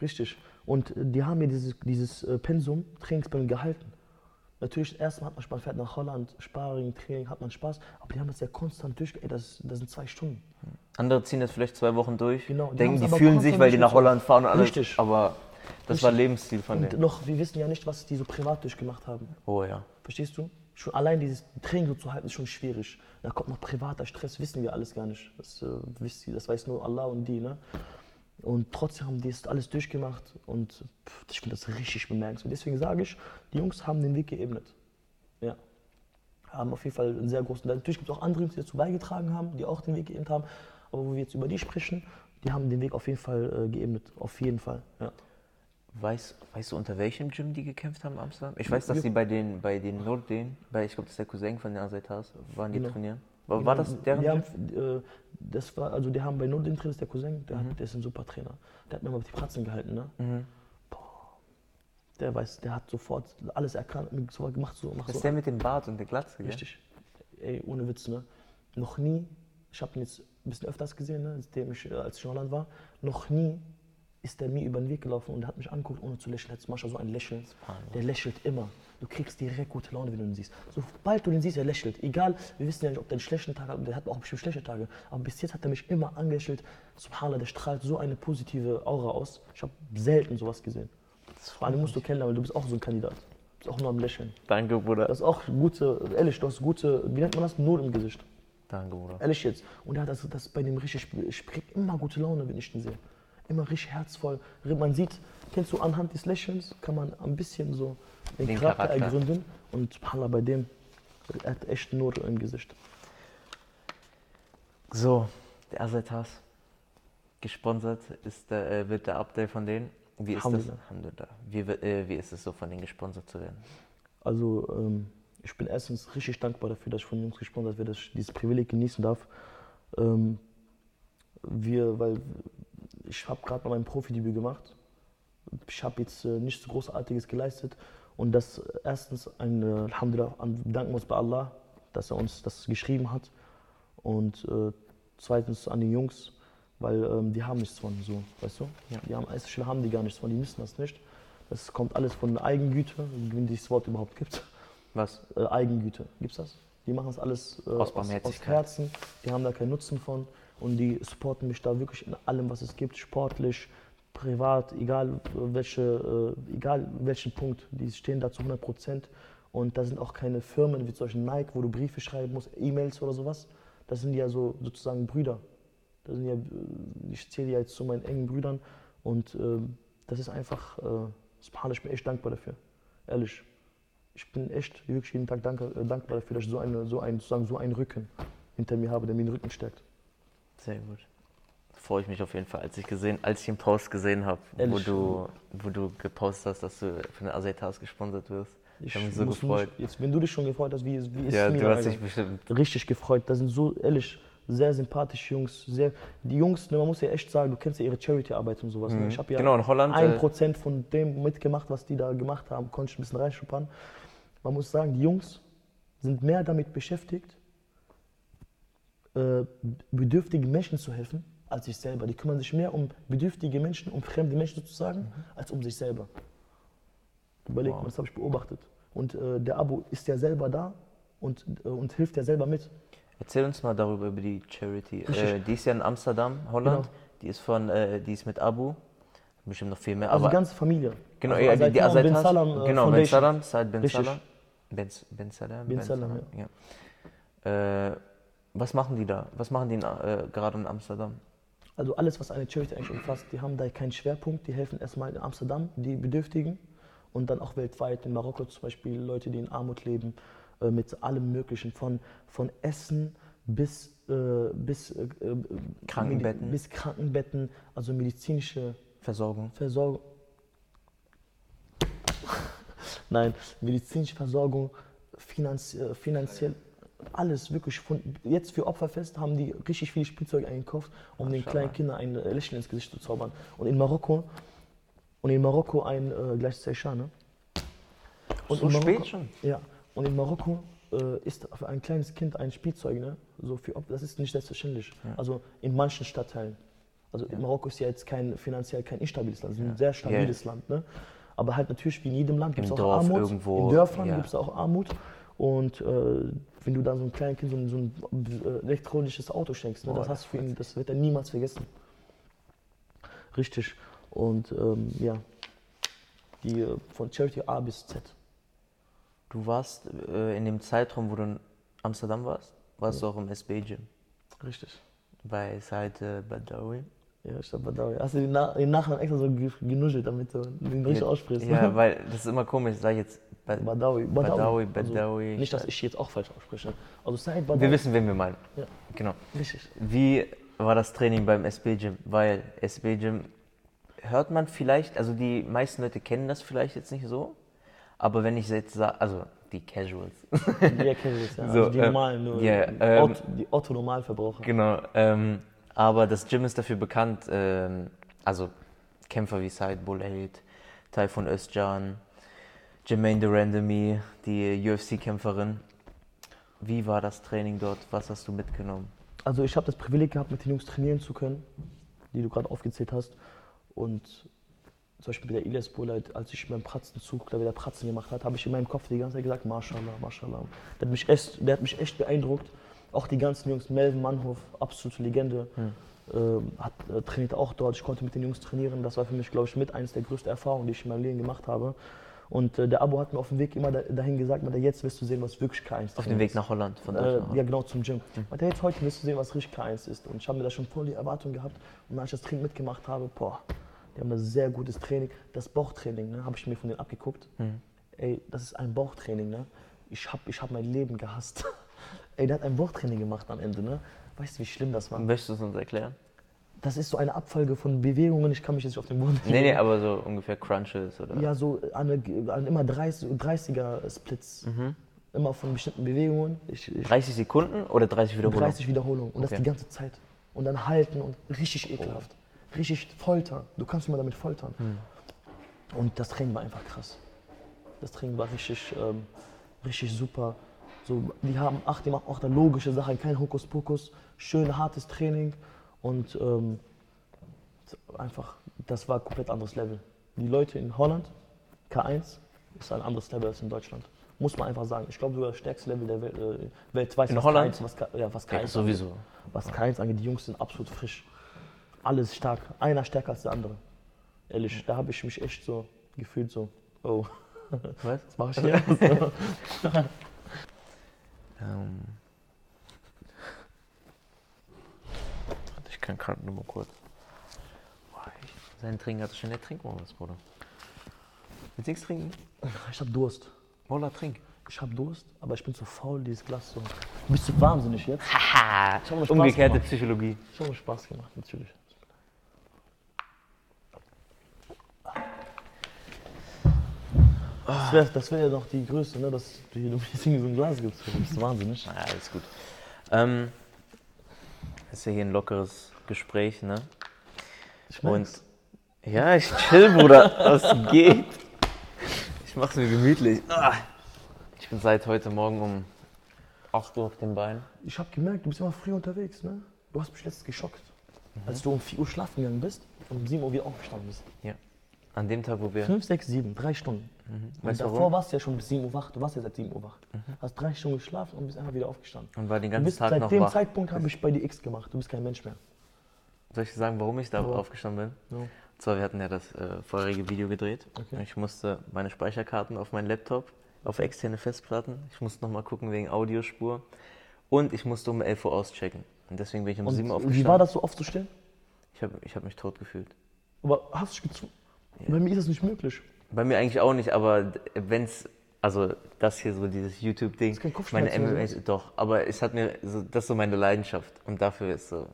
Richtig. Und äh, die haben mir dieses, dieses äh, Pensum, Trainingspensum gehalten. Natürlich, erstmal hat man Spaß, fährt nach Holland, Sparring, Training, hat man Spaß. Aber die haben das ja konstant durch. Ey, das, das sind zwei Stunden. Andere ziehen das vielleicht zwei Wochen durch, Genau, die denken, die fühlen sich, weil die nach. Holland fahren und alles. Richtig. Aber das Richtig. war Lebensstil von Und denen. noch, wir wissen ja nicht, was die so privat durchgemacht haben. Oh ja. Verstehst du? Schon allein dieses Training so zu halten, ist schon schwierig. Da kommt noch privater Stress, wissen wir alles gar nicht. Das, äh, wisst ihr, das weiß nur Allah und die. Ne? Und trotzdem haben die es alles durchgemacht und pff, ich finde das richtig bemerkenswert. Deswegen sage ich, die Jungs haben den Weg geebnet. Ja. Haben auf jeden Fall einen sehr großen. Natürlich gibt es auch andere Jungs, die dazu beigetragen haben, die auch den Weg geebnet haben. Aber wo wir jetzt über die sprechen, die haben den Weg auf jeden Fall äh, geebnet. Auf jeden Fall. Ja. Weißt, weißt du, unter welchem Gym die gekämpft haben in Amsterdam? Ich weiß, dass die bei den, bei den Nordden, bei, ich glaube, das ist der Cousin von den Asetas, waren die Genau. trainieren. War, war das deren Gym? haben, äh, das war, also die haben bei das ist der Cousin, der, Mhm. hat, der ist ein super Trainer. Der hat mir mal die Pratzen gehalten, ne? Mhm. Der weiß, der hat sofort alles erkannt, so gemacht, so, mach Das so. ist der mit dem Bart und der Glatze, gell? Richtig. Ey, ohne Witz, ne? Noch nie, ich habe ihn jetzt ein bisschen öfters gesehen, ne, seitdem ich, äh, als ich in Holland war, noch nie ist der mir über den Weg gelaufen und hat mich angeguckt, ohne zu lächeln. Jetzt machst du so ein Lächeln. Der lächelt immer. Du kriegst direkt gute Laune, wenn du ihn siehst. Sobald du den siehst, er lächelt. Egal, wir wissen ja nicht, ob der einen schlechten Tag hat, der hat auch bestimmt schlechte Tage. Aber bis jetzt hat er mich immer angelächelt. Subhanallah, der strahlt so eine positive Aura aus. Ich habe selten sowas gesehen. Vor allem musst du kennenlernen, weil du bist auch so ein Kandidat. Du bist auch nur am Lächeln. Danke, Bruder. Das ist auch gute, ehrlich, du hast gute, wie nennt man das? Not im Gesicht. Danke, Bruder. Ehrlich jetzt. Und er hat das, das bei dem richtig, ich krieg immer gute Laune, wenn ich ihn sehe. Immer richtig herzvoll. Man sieht, kennst du, anhand des Lächelns kann man ein bisschen so den, Den Charakter, Charakter. ergründen. Und subhanallah, bei dem, er hat echt Not im Gesicht. So, der Asetas. Gesponsert ist der, äh, wird der Abdel von denen. Wie ist das? Alhamdulillah. Alhamdulillah. Wie, äh, wie ist es so, von denen gesponsert zu werden? Also ähm, ich bin erstens richtig dankbar dafür, dass ich von Jungs gesponsert werde, dass ich dieses Privileg genießen darf. Ähm, wir, weil ich habe gerade mal mein Profidebüt gemacht. Ich habe jetzt äh, nichts Großartiges geleistet. Und das äh, erstens, ein, äh, Alhamdulillah, an- bedanken uns bei Allah, dass er uns das geschrieben hat. Und äh, zweitens an die Jungs, weil ähm, die haben nichts von so, weißt du? Die haben, erste Stelle haben die gar nichts von, die müssen das nicht. Das kommt alles von Eigengüte, wenn dieses Wort überhaupt gibt. Was? Äh, Eigengüte, gibt's das? Die machen das alles äh, Aus aus, aus. Herzen, die haben da keinen Nutzen von und die supporten mich da wirklich in allem, was es gibt, sportlich, privat, egal welche, äh, egal welchen Punkt, die stehen da zu 100 Prozent und da sind auch keine Firmen wie zum Beispiel Nike, wo du Briefe schreiben musst, E-Mails oder sowas. Das sind ja so sozusagen Brüder. Das sind ja, äh, ich zähle ja jetzt zu meinen engen Brüdern und äh, das ist einfach, äh, subhanallah, ich bin echt dankbar dafür, ehrlich ich bin echt wirklich jeden Tag danke, äh, dankbar dafür, dass ich so, eine, so, einen, sozusagen so einen Rücken hinter mir habe, der mir den Rücken stärkt. Sehr gut. Freue ich mich auf jeden Fall, als ich gesehen, als ich den Post gesehen habe, wo du, wo du gepostet hast, dass du von der Asetas gesponsert wirst. Ich habe mich so gefreut. Mich, jetzt, wenn du dich schon gefreut hast, wie, ist- wie ist Ja, es mir du hast dich bestimmt. richtig gefreut. Das sind so, ehrlich, sehr sympathische Jungs. Sehr, die Jungs, ne, man muss ja echt sagen, du kennst ja ihre Charity-Arbeit und sowas. Ne? Ich habe ja Genau, in Holland, ein äh, Prozent von dem mitgemacht, was die da gemacht haben, konnte ich ein bisschen reinschnuppern. Man muss sagen, die Jungs, sind mehr damit beschäftigt, äh, bedürftigen Menschen zu helfen, als sich selber. Die kümmern sich mehr um bedürftige Menschen, um fremde Menschen sozusagen, als um sich selber. Überleg mal, das habe ich beobachtet. Und äh, der Abo ist ja selber da und, äh, und hilft ja selber mit. Erzähl uns mal darüber, über die Charity. Äh, die ist ja in Amsterdam, Holland. Genau. Die ist von, äh, die ist mit Abu. Bestimmt noch viel mehr. Also aber die ganze Familie. genau, also ja, die, die Azaitan bin Azaitas- Salam, äh, genau, Ben Foundation. Salam, Said Ben. Salam. Ben, ben Salam? Bin Salam, ja. Äh, was machen die da? Was machen die in, äh, gerade in Amsterdam? Also alles, was eine Charity eigentlich umfasst, die haben da keinen Schwerpunkt. Die helfen erstmal in Amsterdam, die Bedürftigen. Und dann auch weltweit, in Marokko zum Beispiel, Leute, die in Armut leben, äh, mit allem Möglichen. Von, von Essen bis, äh, bis, äh, äh, Krankenbetten. Bis Krankenbetten, also medizinische Versorgung. Versorgung. Nein, medizinische Versorgung, finanz, äh, finanziell, alles wirklich. Von, jetzt für Opferfest haben die richtig viele Spielzeuge eingekauft, um den Maschallah. kleinen Kindern ein äh, Lächeln ins Gesicht zu zaubern. Und in Marokko, und in Marokko ein äh, gleich Seisha, ne? Und So in Marokko, spät schon? Ja, und in Marokko äh, ist für ein kleines Kind ein Spielzeug, ne? So für Opfer, das ist nicht selbstverständlich. Also in manchen Stadtteilen. Also Marokko ist ja jetzt kein finanziell kein instabiles Land, es ist ein sehr stabiles Land, ne? Aber halt natürlich wie in jedem Land gibt es auch Dorf Armut. irgendwo, in Dörfern ja. gibt es auch Armut. Und äh, wenn du da so ein kleines Kind so ein, so ein äh, elektronisches Auto schenkst, ne, Boah, das, hast du für ihn, das wird er niemals vergessen. Richtig. Und ähm, ja, die äh, von Charity A bis Z. Du warst äh, in dem Zeitraum, wo du in Amsterdam warst, warst du auch im SB-Gym. Richtig. Bei äh, Badawi. Ja, ich hab Badawi. Hast du den, Na den Nachnamen extra so ge- genuschelt, damit du den richtig aussprichst? Ja, weil das ist immer komisch, sag ich jetzt. Ba- Badawi. Badawi, Also, Badawi. nicht, dass ich jetzt auch falsch ausspreche. Also Said Badawi. Wir wissen, wen wir meinen. Ja. Genau. Richtig. Wie war das Training beim SB-Gym? Weil SB-Gym hört man vielleicht, also die meisten Leute kennen das vielleicht jetzt nicht so, aber wenn ich jetzt sage, also die Casuals, Die das, ja. So, also die ähm, normalen, nur die, ähm, Otto, die Otto-Normalverbraucher. genau, ähm, aber das Gym ist dafür bekannt, ähm, also Kämpfer wie Said Boulait, Typhoon Özcan, Jermaine Durandamy, die UFC-Kämpferin. Wie war das Training dort? Was hast du mitgenommen? Also ich habe das Privileg gehabt, mit den Jungs trainieren zu können, die du gerade aufgezählt hast. Und zum Beispiel bei der Ilyas Boulait, als ich beim Pratzenzug da wieder Pratzen gemacht hat, habe ich in meinem Kopf die ganze Zeit gesagt, Mashallah, Mashallah. Der hat mich echt, der hat mich echt beeindruckt. Auch die ganzen Jungs, Melvin Mannhof, absolute Legende, ähm, hat, äh, trainiert auch dort. Ich konnte mit den Jungs trainieren. Das war für mich, glaube ich, mit eines der größten Erfahrungen, die ich in meinem Leben gemacht habe. Und äh, der Abo hat mir auf dem Weg immer da, dahin gesagt, "Mann, jetzt wirst du sehen, was wirklich K1 Auf dem Weg nach Holland von äh, Deutschland. ja, genau, zum Gym. Und jetzt heute wirst du sehen, was richtig K1 ist. Und ich habe mir da schon voll die Erwartung gehabt. Und als ich das Training mitgemacht habe, boah, die haben da sehr gutes Training. Das Bauchtraining, ne, habe ich mir von denen abgeguckt. Mhm. Ey, das ist ein Bauchtraining, ne? Ich habe ich hab mein Leben gehasst. Ey, der hat ein Bauchtraining gemacht am Ende, ne? Weißt du, wie schlimm das war? Möchtest du es uns erklären? Das ist so eine Abfolge von Bewegungen. Ich kann mich jetzt nicht auf den Boden Nee, nee, aber so ungefähr Crunches oder. Ja, so an, an immer 30, 30er-Splits. Mhm. Immer von bestimmten Bewegungen. Ich, ich, 30 Sekunden oder 30 Wiederholungen? 30 Wiederholungen. Und das Okay. die ganze Zeit. Und dann halten und richtig ekelhaft. Richtig foltern. Du kannst mal damit foltern. Und das Training war einfach krass. Das Training war richtig, ähm, richtig super. So, die haben, ach, die machen auch da logische Sachen, kein Hokuspokus. Schön hartes Training. Und ähm, einfach, das war ein komplett anderes Level. Die Leute in Holland, K1, ist ein anderes Level als in Deutschland. Muss man einfach sagen. Ich glaube sogar das stärkste Level der Welt, äh, weltweit. In was Holland? K1, was, K- ja, was K1 Ja, angeht. sowieso. Was K1 angeht, die Jungs sind absolut frisch. Alles stark. Einer stärker als der andere. Ehrlich, da habe ich mich echt so gefühlt so, oh, Was? was mache ich hier? Ähm. Ich kann gerade nur mal kurz. Boah, ich- Sein Trinken hat schnell trink mal was, Bruder. Willst du nichts trinken? ich habe Durst. Mola, trink. Ich habe Durst, aber ich bin zu faul, dieses Glas so. Bist du wahnsinnig jetzt? Haha, hab umgekehrte gemacht. Psychologie. Ich habe mir Spaß gemacht, natürlich. Das wäre das wär ja doch die Größe, ne, dass du hier du so ein Glas gibst. Du bist wahnsinnig. Ja, alles gut. Ähm, ist ja hier ein lockeres Gespräch, ne? Ich Und merk's. ja, ich chill, Bruder. Was geht? Ich mach's mir gemütlich. Ah. Ich bin seit heute Morgen um Auch du auf den Beinen? Ich habe gemerkt, du bist immer früh unterwegs, ne? Du hast mich letztens geschockt. Als du um 4 Uhr schlafen gegangen bist und um 7 Uhr wieder aufgestanden bist. Ja. An dem Tag, wo wir. 5, 6, 7, drei Stunden. Und Weißt du davor warum? warst du ja schon bis 7 Uhr wach. Du warst ja seit 7 Uhr wach. Hast drei Stunden geschlafen und bist einfach wieder aufgestanden. Und war den ganzen bist, Tag seit noch dem wach. Zeitpunkt habe ich bei dir X gemacht. Du bist kein Mensch mehr. Soll ich dir sagen, warum ich da Ja. aufgestanden bin? Ja. Und zwar, wir hatten ja das äh, vorherige Video gedreht. Okay. Und Ich musste meine Speicherkarten auf meinen Laptop, auf externe Festplatten. Ich musste nochmal gucken wegen Audiospur. Und ich musste um 11 Uhr auschecken. Und deswegen bin ich um Und 7 Uhr aufgestanden. wie war das so aufzustehen? Ich habe ich hab mich tot gefühlt. Aber hast du dich gezwungen? Bei mir ist das nicht möglich. Bei mir eigentlich auch nicht, aber wenn's, also das hier so dieses YouTube-Ding, kein meine Kopfschmerzen oder MMA, doch, aber es hat mir, so, das ist so meine Leidenschaft und dafür ist so,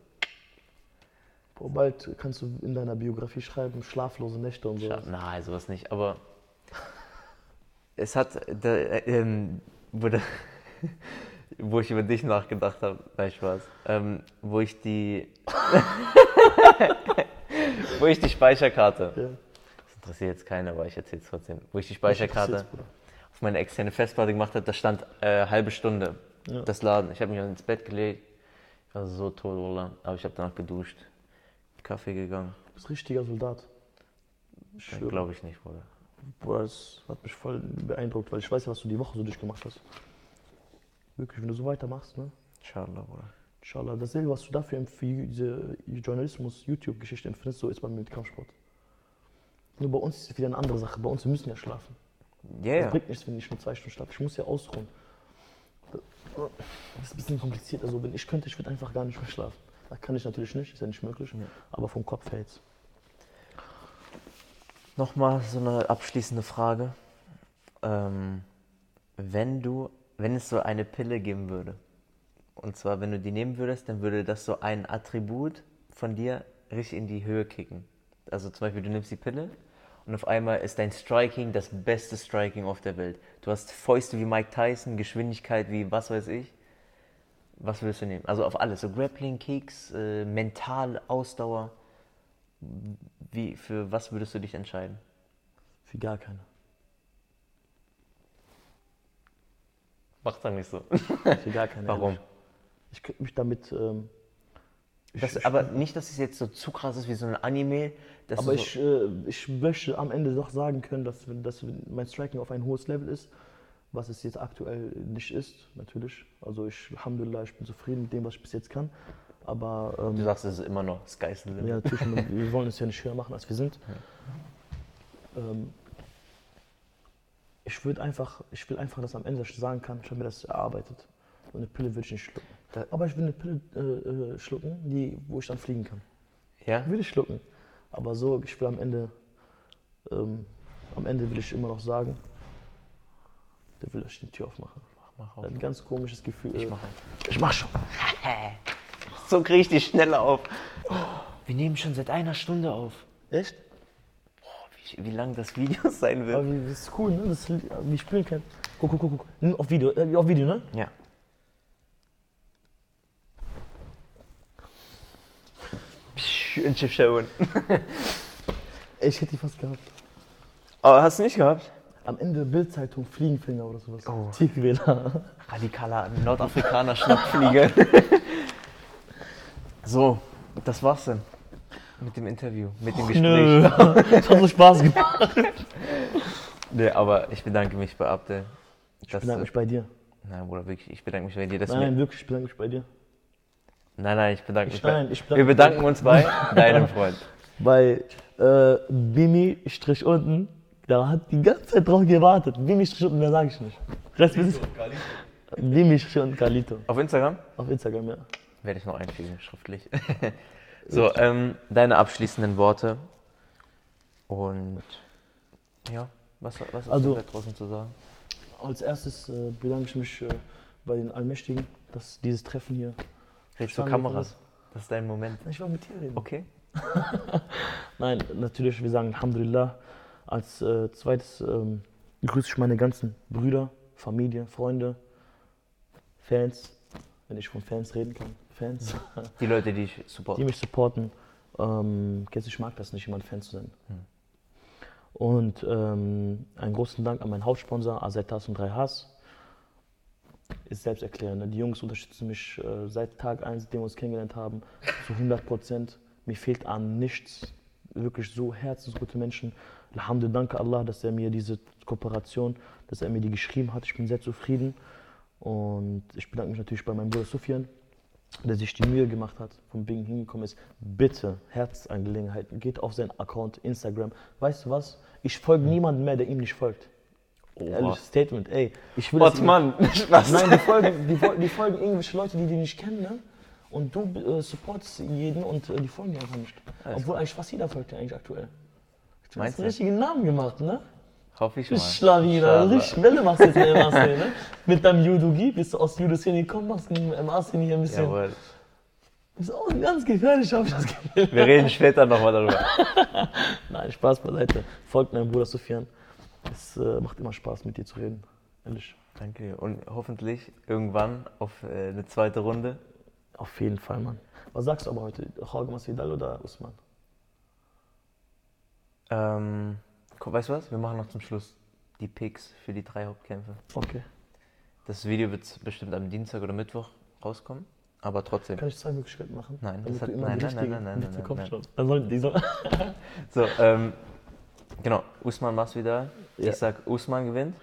Boah, bald kannst du in deiner Biografie schreiben, schlaflose Nächte und so. nein, sowas nicht, aber es hat, da, äh, ähm, wo, da, wo ich über dich nachgedacht habe, nein, Spaß, ähm, wo ich die, wo ich die Speicherkarte, Ja. Das interessiert jetzt keiner, aber ich erzähle es trotzdem, wo ich die Speicherkarte auf meine externe Festplatte gemacht habe, da stand äh, halbe Stunde Ja. das Laden. Ich habe mich ins Bett gelegt, ich war so tot, Bruder. aber ich habe danach geduscht, Kaffee gegangen. Du bist richtiger Soldat. Glaube ich nicht, Bruder. Boah, das hat mich voll beeindruckt, weil ich weiß ja, was du die Woche so durchgemacht hast. Wirklich, wenn du so weitermachst, ne? Inshallah, Bruder. Inshallah, dasselbe, was du dafür für diese Journalismus, YouTube-Geschichte empfindest, so ist bei mir mit Kampfsport. Nur bei uns ist es wieder eine andere Sache. Bei uns, wir müssen ja schlafen. Ja, Es ja. bringt nichts, wenn ich nur zwei Stunden schlafe. Ich muss ja ausruhen. Das ist ein bisschen kompliziert. Also, wenn ich könnte, ich würde einfach gar nicht mehr schlafen. Das kann ich natürlich nicht, ist ja nicht möglich. Aber vom Kopf her jetzt. Nochmal so eine abschließende Frage. Ähm, wenn du, wenn es so eine Pille geben würde, und zwar wenn du die nehmen würdest, dann würde das so ein Attribut von dir richtig in die Höhe kicken. Also zum Beispiel, du nimmst die Pille und auf einmal ist dein Striking das beste Striking auf der Welt. Du hast Fäuste wie Mike Tyson, Geschwindigkeit wie was weiß ich. Was würdest du nehmen? Also auf alles, so Grappling, Kicks, äh, mental, Ausdauer. Wie, für was würdest du dich entscheiden? Für gar keine. Mach doch nicht so. Für gar keine. Warum? Ich könnte mich damit. Ähm, Das, aber nicht, dass es jetzt so zu krass ist wie so ein Anime. Dass aber so, ich, äh, ich möchte am Ende doch sagen können, dass, dass mein Striking auf ein hohes Level ist, was es jetzt aktuell nicht ist, natürlich. Also ich, Alhamdulillah, ich bin zufrieden mit dem, was ich bis jetzt kann. Aber ähm, du sagst, es ist immer noch Sky's the. Ja, natürlich, wir wollen es ja nicht höher machen, als wir sind. Ähm, ich würde einfach, ich will einfach, dass am Ende ich sagen kann, ich habe mir das erarbeitet. Und eine Pille würde ich nicht schlucken. Da- Aber ich will eine Pille äh, äh, schlucken, die, wo ich dann fliegen kann. Ja? Würde ich schlucken. Aber so, ich will am Ende, ähm, am Ende will ich immer noch sagen, der will euch die Tür aufmachen. Mach auf. Ein ganz komisches Gefühl. Ich äh, mache. ich mach schon. So kriege ich die schneller auf. Wir nehmen schon seit einer Stunde auf. Echt? Wie, wie lang das Video sein Aber wird. wie- das ist cool, ne? Das, wie spielen kann. Guck, guck, guck, guck. Auf Video, äh, auf Video, ne? Ja. Schön zu schauen. Ich hätte die fast gehabt. Aber hast du nicht gehabt? Am Ende Bildzeitung Fliegenfinger oder sowas. Oh. Tierquäler. Radikaler Nordafrikaner Schnappfliege. so, das war's dann. Mit dem Interview, mit dem Gespräch. Nö, das hat so Spaß gemacht. Nee, aber ich bedanke mich bei Abdel. Ich bedanke mich bei dir. Nein, Bruder, wirklich, ich bedanke mich bei dir. Nein, wirklich, ich bedanke mich bei dir. Nein, nein, ich bedanke Ich- mich nein, bei ich bedanke Wir bedanken uns bei deinem Freund. Bei äh, Bimi Strich unten, da hat die ganze Zeit drauf gewartet. Bimi Strich unten, mehr sage ich nicht. Rest wissen Bimi Strich unten Galito. Auf Instagram Auf Instagram, ja. werde ich noch einfügen, schriftlich. so, ähm, deine abschließenden Worte. Und ja, was, was hast Also- du da draußen zu sagen? Als erstes äh, bedanke ich mich äh, bei den Allmächtigen, dass dieses Treffen hier. Red zur Kameras. Das ist dein Moment. Ich will mit dir reden. Okay. Nein, natürlich, wir sagen Alhamdulillah. Als äh, zweites ähm, grüße ich meine ganzen Brüder, Familie, Freunde, Fans, wenn ich von Fans reden kann. Fans, Die Leute, die ich die supporten. mich supporten. Ähm, ich mag das nicht, jemand Fan zu sein. Und ähm, einen großen Dank an meinen Hauptsponsor, Azetas und 3 Haas. Ist selbsterklärend. ne? Die Jungs unterstützen mich äh, seit Tag 1, seitdem wir uns kennengelernt haben, zu 100 Prozent. Mir fehlt an nichts. Wirklich so herzensgute Menschen. Alhamdulillah, danke Allah, dass er mir diese Kooperation, dass er mir die geschrieben hat. Ich bin sehr zufrieden. Und ich bedanke mich natürlich bei meinem Bruder Sufjan, der sich die Mühe gemacht hat, von Bing hingekommen ist. Bitte, Herzangelegenheiten, geht auf seinen Account, Instagram. Weißt du was? Ich folge niemandem mehr, der ihm nicht folgt. Ehrliches Statement, ey. Ich will Ottmann, Spaß. Nein, die folgen, die, die folgen irgendwelche Leute, die die nicht kennen, ne? Und du äh, supportest jeden und äh, die folgen dir einfach nicht. Obwohl eigentlich fast jeder folgt dir eigentlich aktuell. Du Meinst hast einen richtigen Namen gemacht, ne? Hoffe ich mal. Schlawiner, richtig Welle machst du jetzt in MA-Szene, ne? Mit deinem Judogi bist du aus Judo-Szene gekommen, machst der MA-Szene hier ein bisschen. Jawohl. Bist auch ganz gefährlich, hab ich das Gefühl. Wir reden später nochmal darüber. Nein, Spaß beiseite. Folgt meinem Bruder Sofian. Es äh, macht immer Spaß, mit dir zu reden. Ehrlich. Danke dir. Und hoffentlich irgendwann auf äh, eine zweite Runde. Auf jeden Fall, Mann. Was sagst du aber heute? Jorge Masvidal oder Usman? Ähm, weißt du was? Wir machen noch zum Schluss die Picks für die drei Hauptkämpfe. Okay. Das Video wird bestimmt am Dienstag oder Mittwoch rauskommen. Aber trotzdem. Kann ich zwei Möglichkeiten machen? Nein, das hat- nein, nein, nein, nein, nein, nein, nein. schon. Dann soll, die soll, So, ähm, genau. Usman Masvidal. Ja. Ich sag, Usman gewinnt.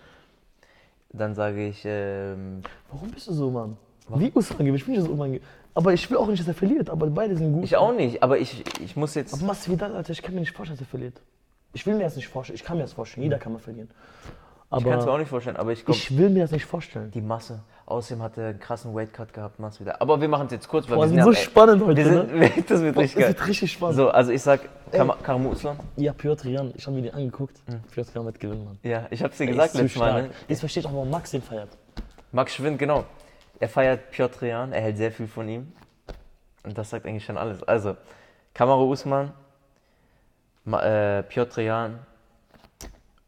Dann sage ich, ähm, Warum bist du so, Mann? Wie Usman gewinnt? Ich will nicht, dass Usman gewinnt. Aber ich will auch nicht, dass er verliert. Aber beide sind gut. ich auch nicht, aber ich, ich muss jetzt. Aber Masvidal, Alter, ich kann mir nicht vorstellen, dass er verliert. Ich will mir das nicht vorstellen. Ich kann mir das vorstellen. Jeder kann mal verlieren. Ich kann es mir auch Aber nicht vorstellen, aber ich glaube, ich will mir das nicht vorstellen. die Masse. Außerdem hat er einen krassen Weightcut gehabt, Masvidal. Aber wir machen es jetzt kurz, weil Boah, wir das sind ist ja so spannend heute, wir ne? sind, Das wird richtig das geil. wird richtig spannend. So, also ich sag, Kam Karim Uslan. Ja, Piotr Jan, ich habe mir den angeguckt. Piotr Jan wird gewinnen, Mann. Ja, ich hab's dir gesagt letztes Mal. Ne? Jetzt versteht auch, warum Max den feiert. Max Schwind, genau. Er feiert Piotr Jan, er hält sehr viel von ihm. Und das sagt eigentlich schon alles. Also, Kamaru Usman, Ma äh, Piotr Jan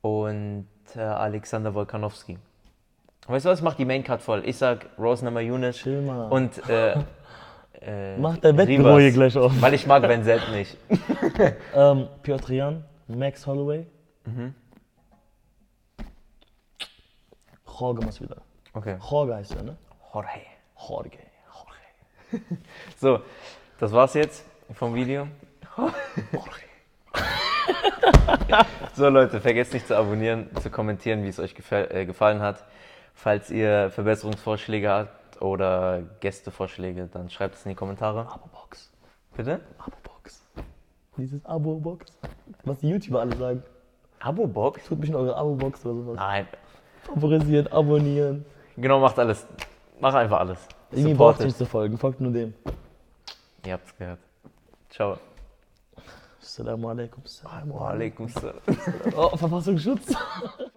und äh, Alexander Volkanovski. Weißt du was? Mach die Maincard voll. Ich sag Rose Namajunas Chill mal. und äh, äh, Mach dein Wettbüro Rivas. hier gleich auf. Weil ich mag Benzet nicht. Ähm, Piotr Jan, Max Holloway. Mhm. Jorge Masvidal. Okay. Jorge heißt er, ne? Jorge. Jorge. Jorge. So, das war's jetzt vom Video. so Leute, vergesst nicht zu abonnieren, zu kommentieren, wie es euch äh, gefallen hat. Falls ihr Verbesserungsvorschläge habt oder Gästevorschläge, dann schreibt es in die Kommentare. Abo-Box. Bitte? Abo-Box. Dieses Abo-Box. Was die YouTuber alle sagen. Abo-Box? Tut mich in eure Abo-Box oder sowas. Nein. Favorisieren, abonnieren. Genau, macht alles. Mach einfach alles. Irgendwie braucht ihr nicht zu folgen. Folgt nur dem. Ihr habt's gehört. Ciao. Assalamu alaikum. Assalamu alaikum. Oh, Verfassungsschutz.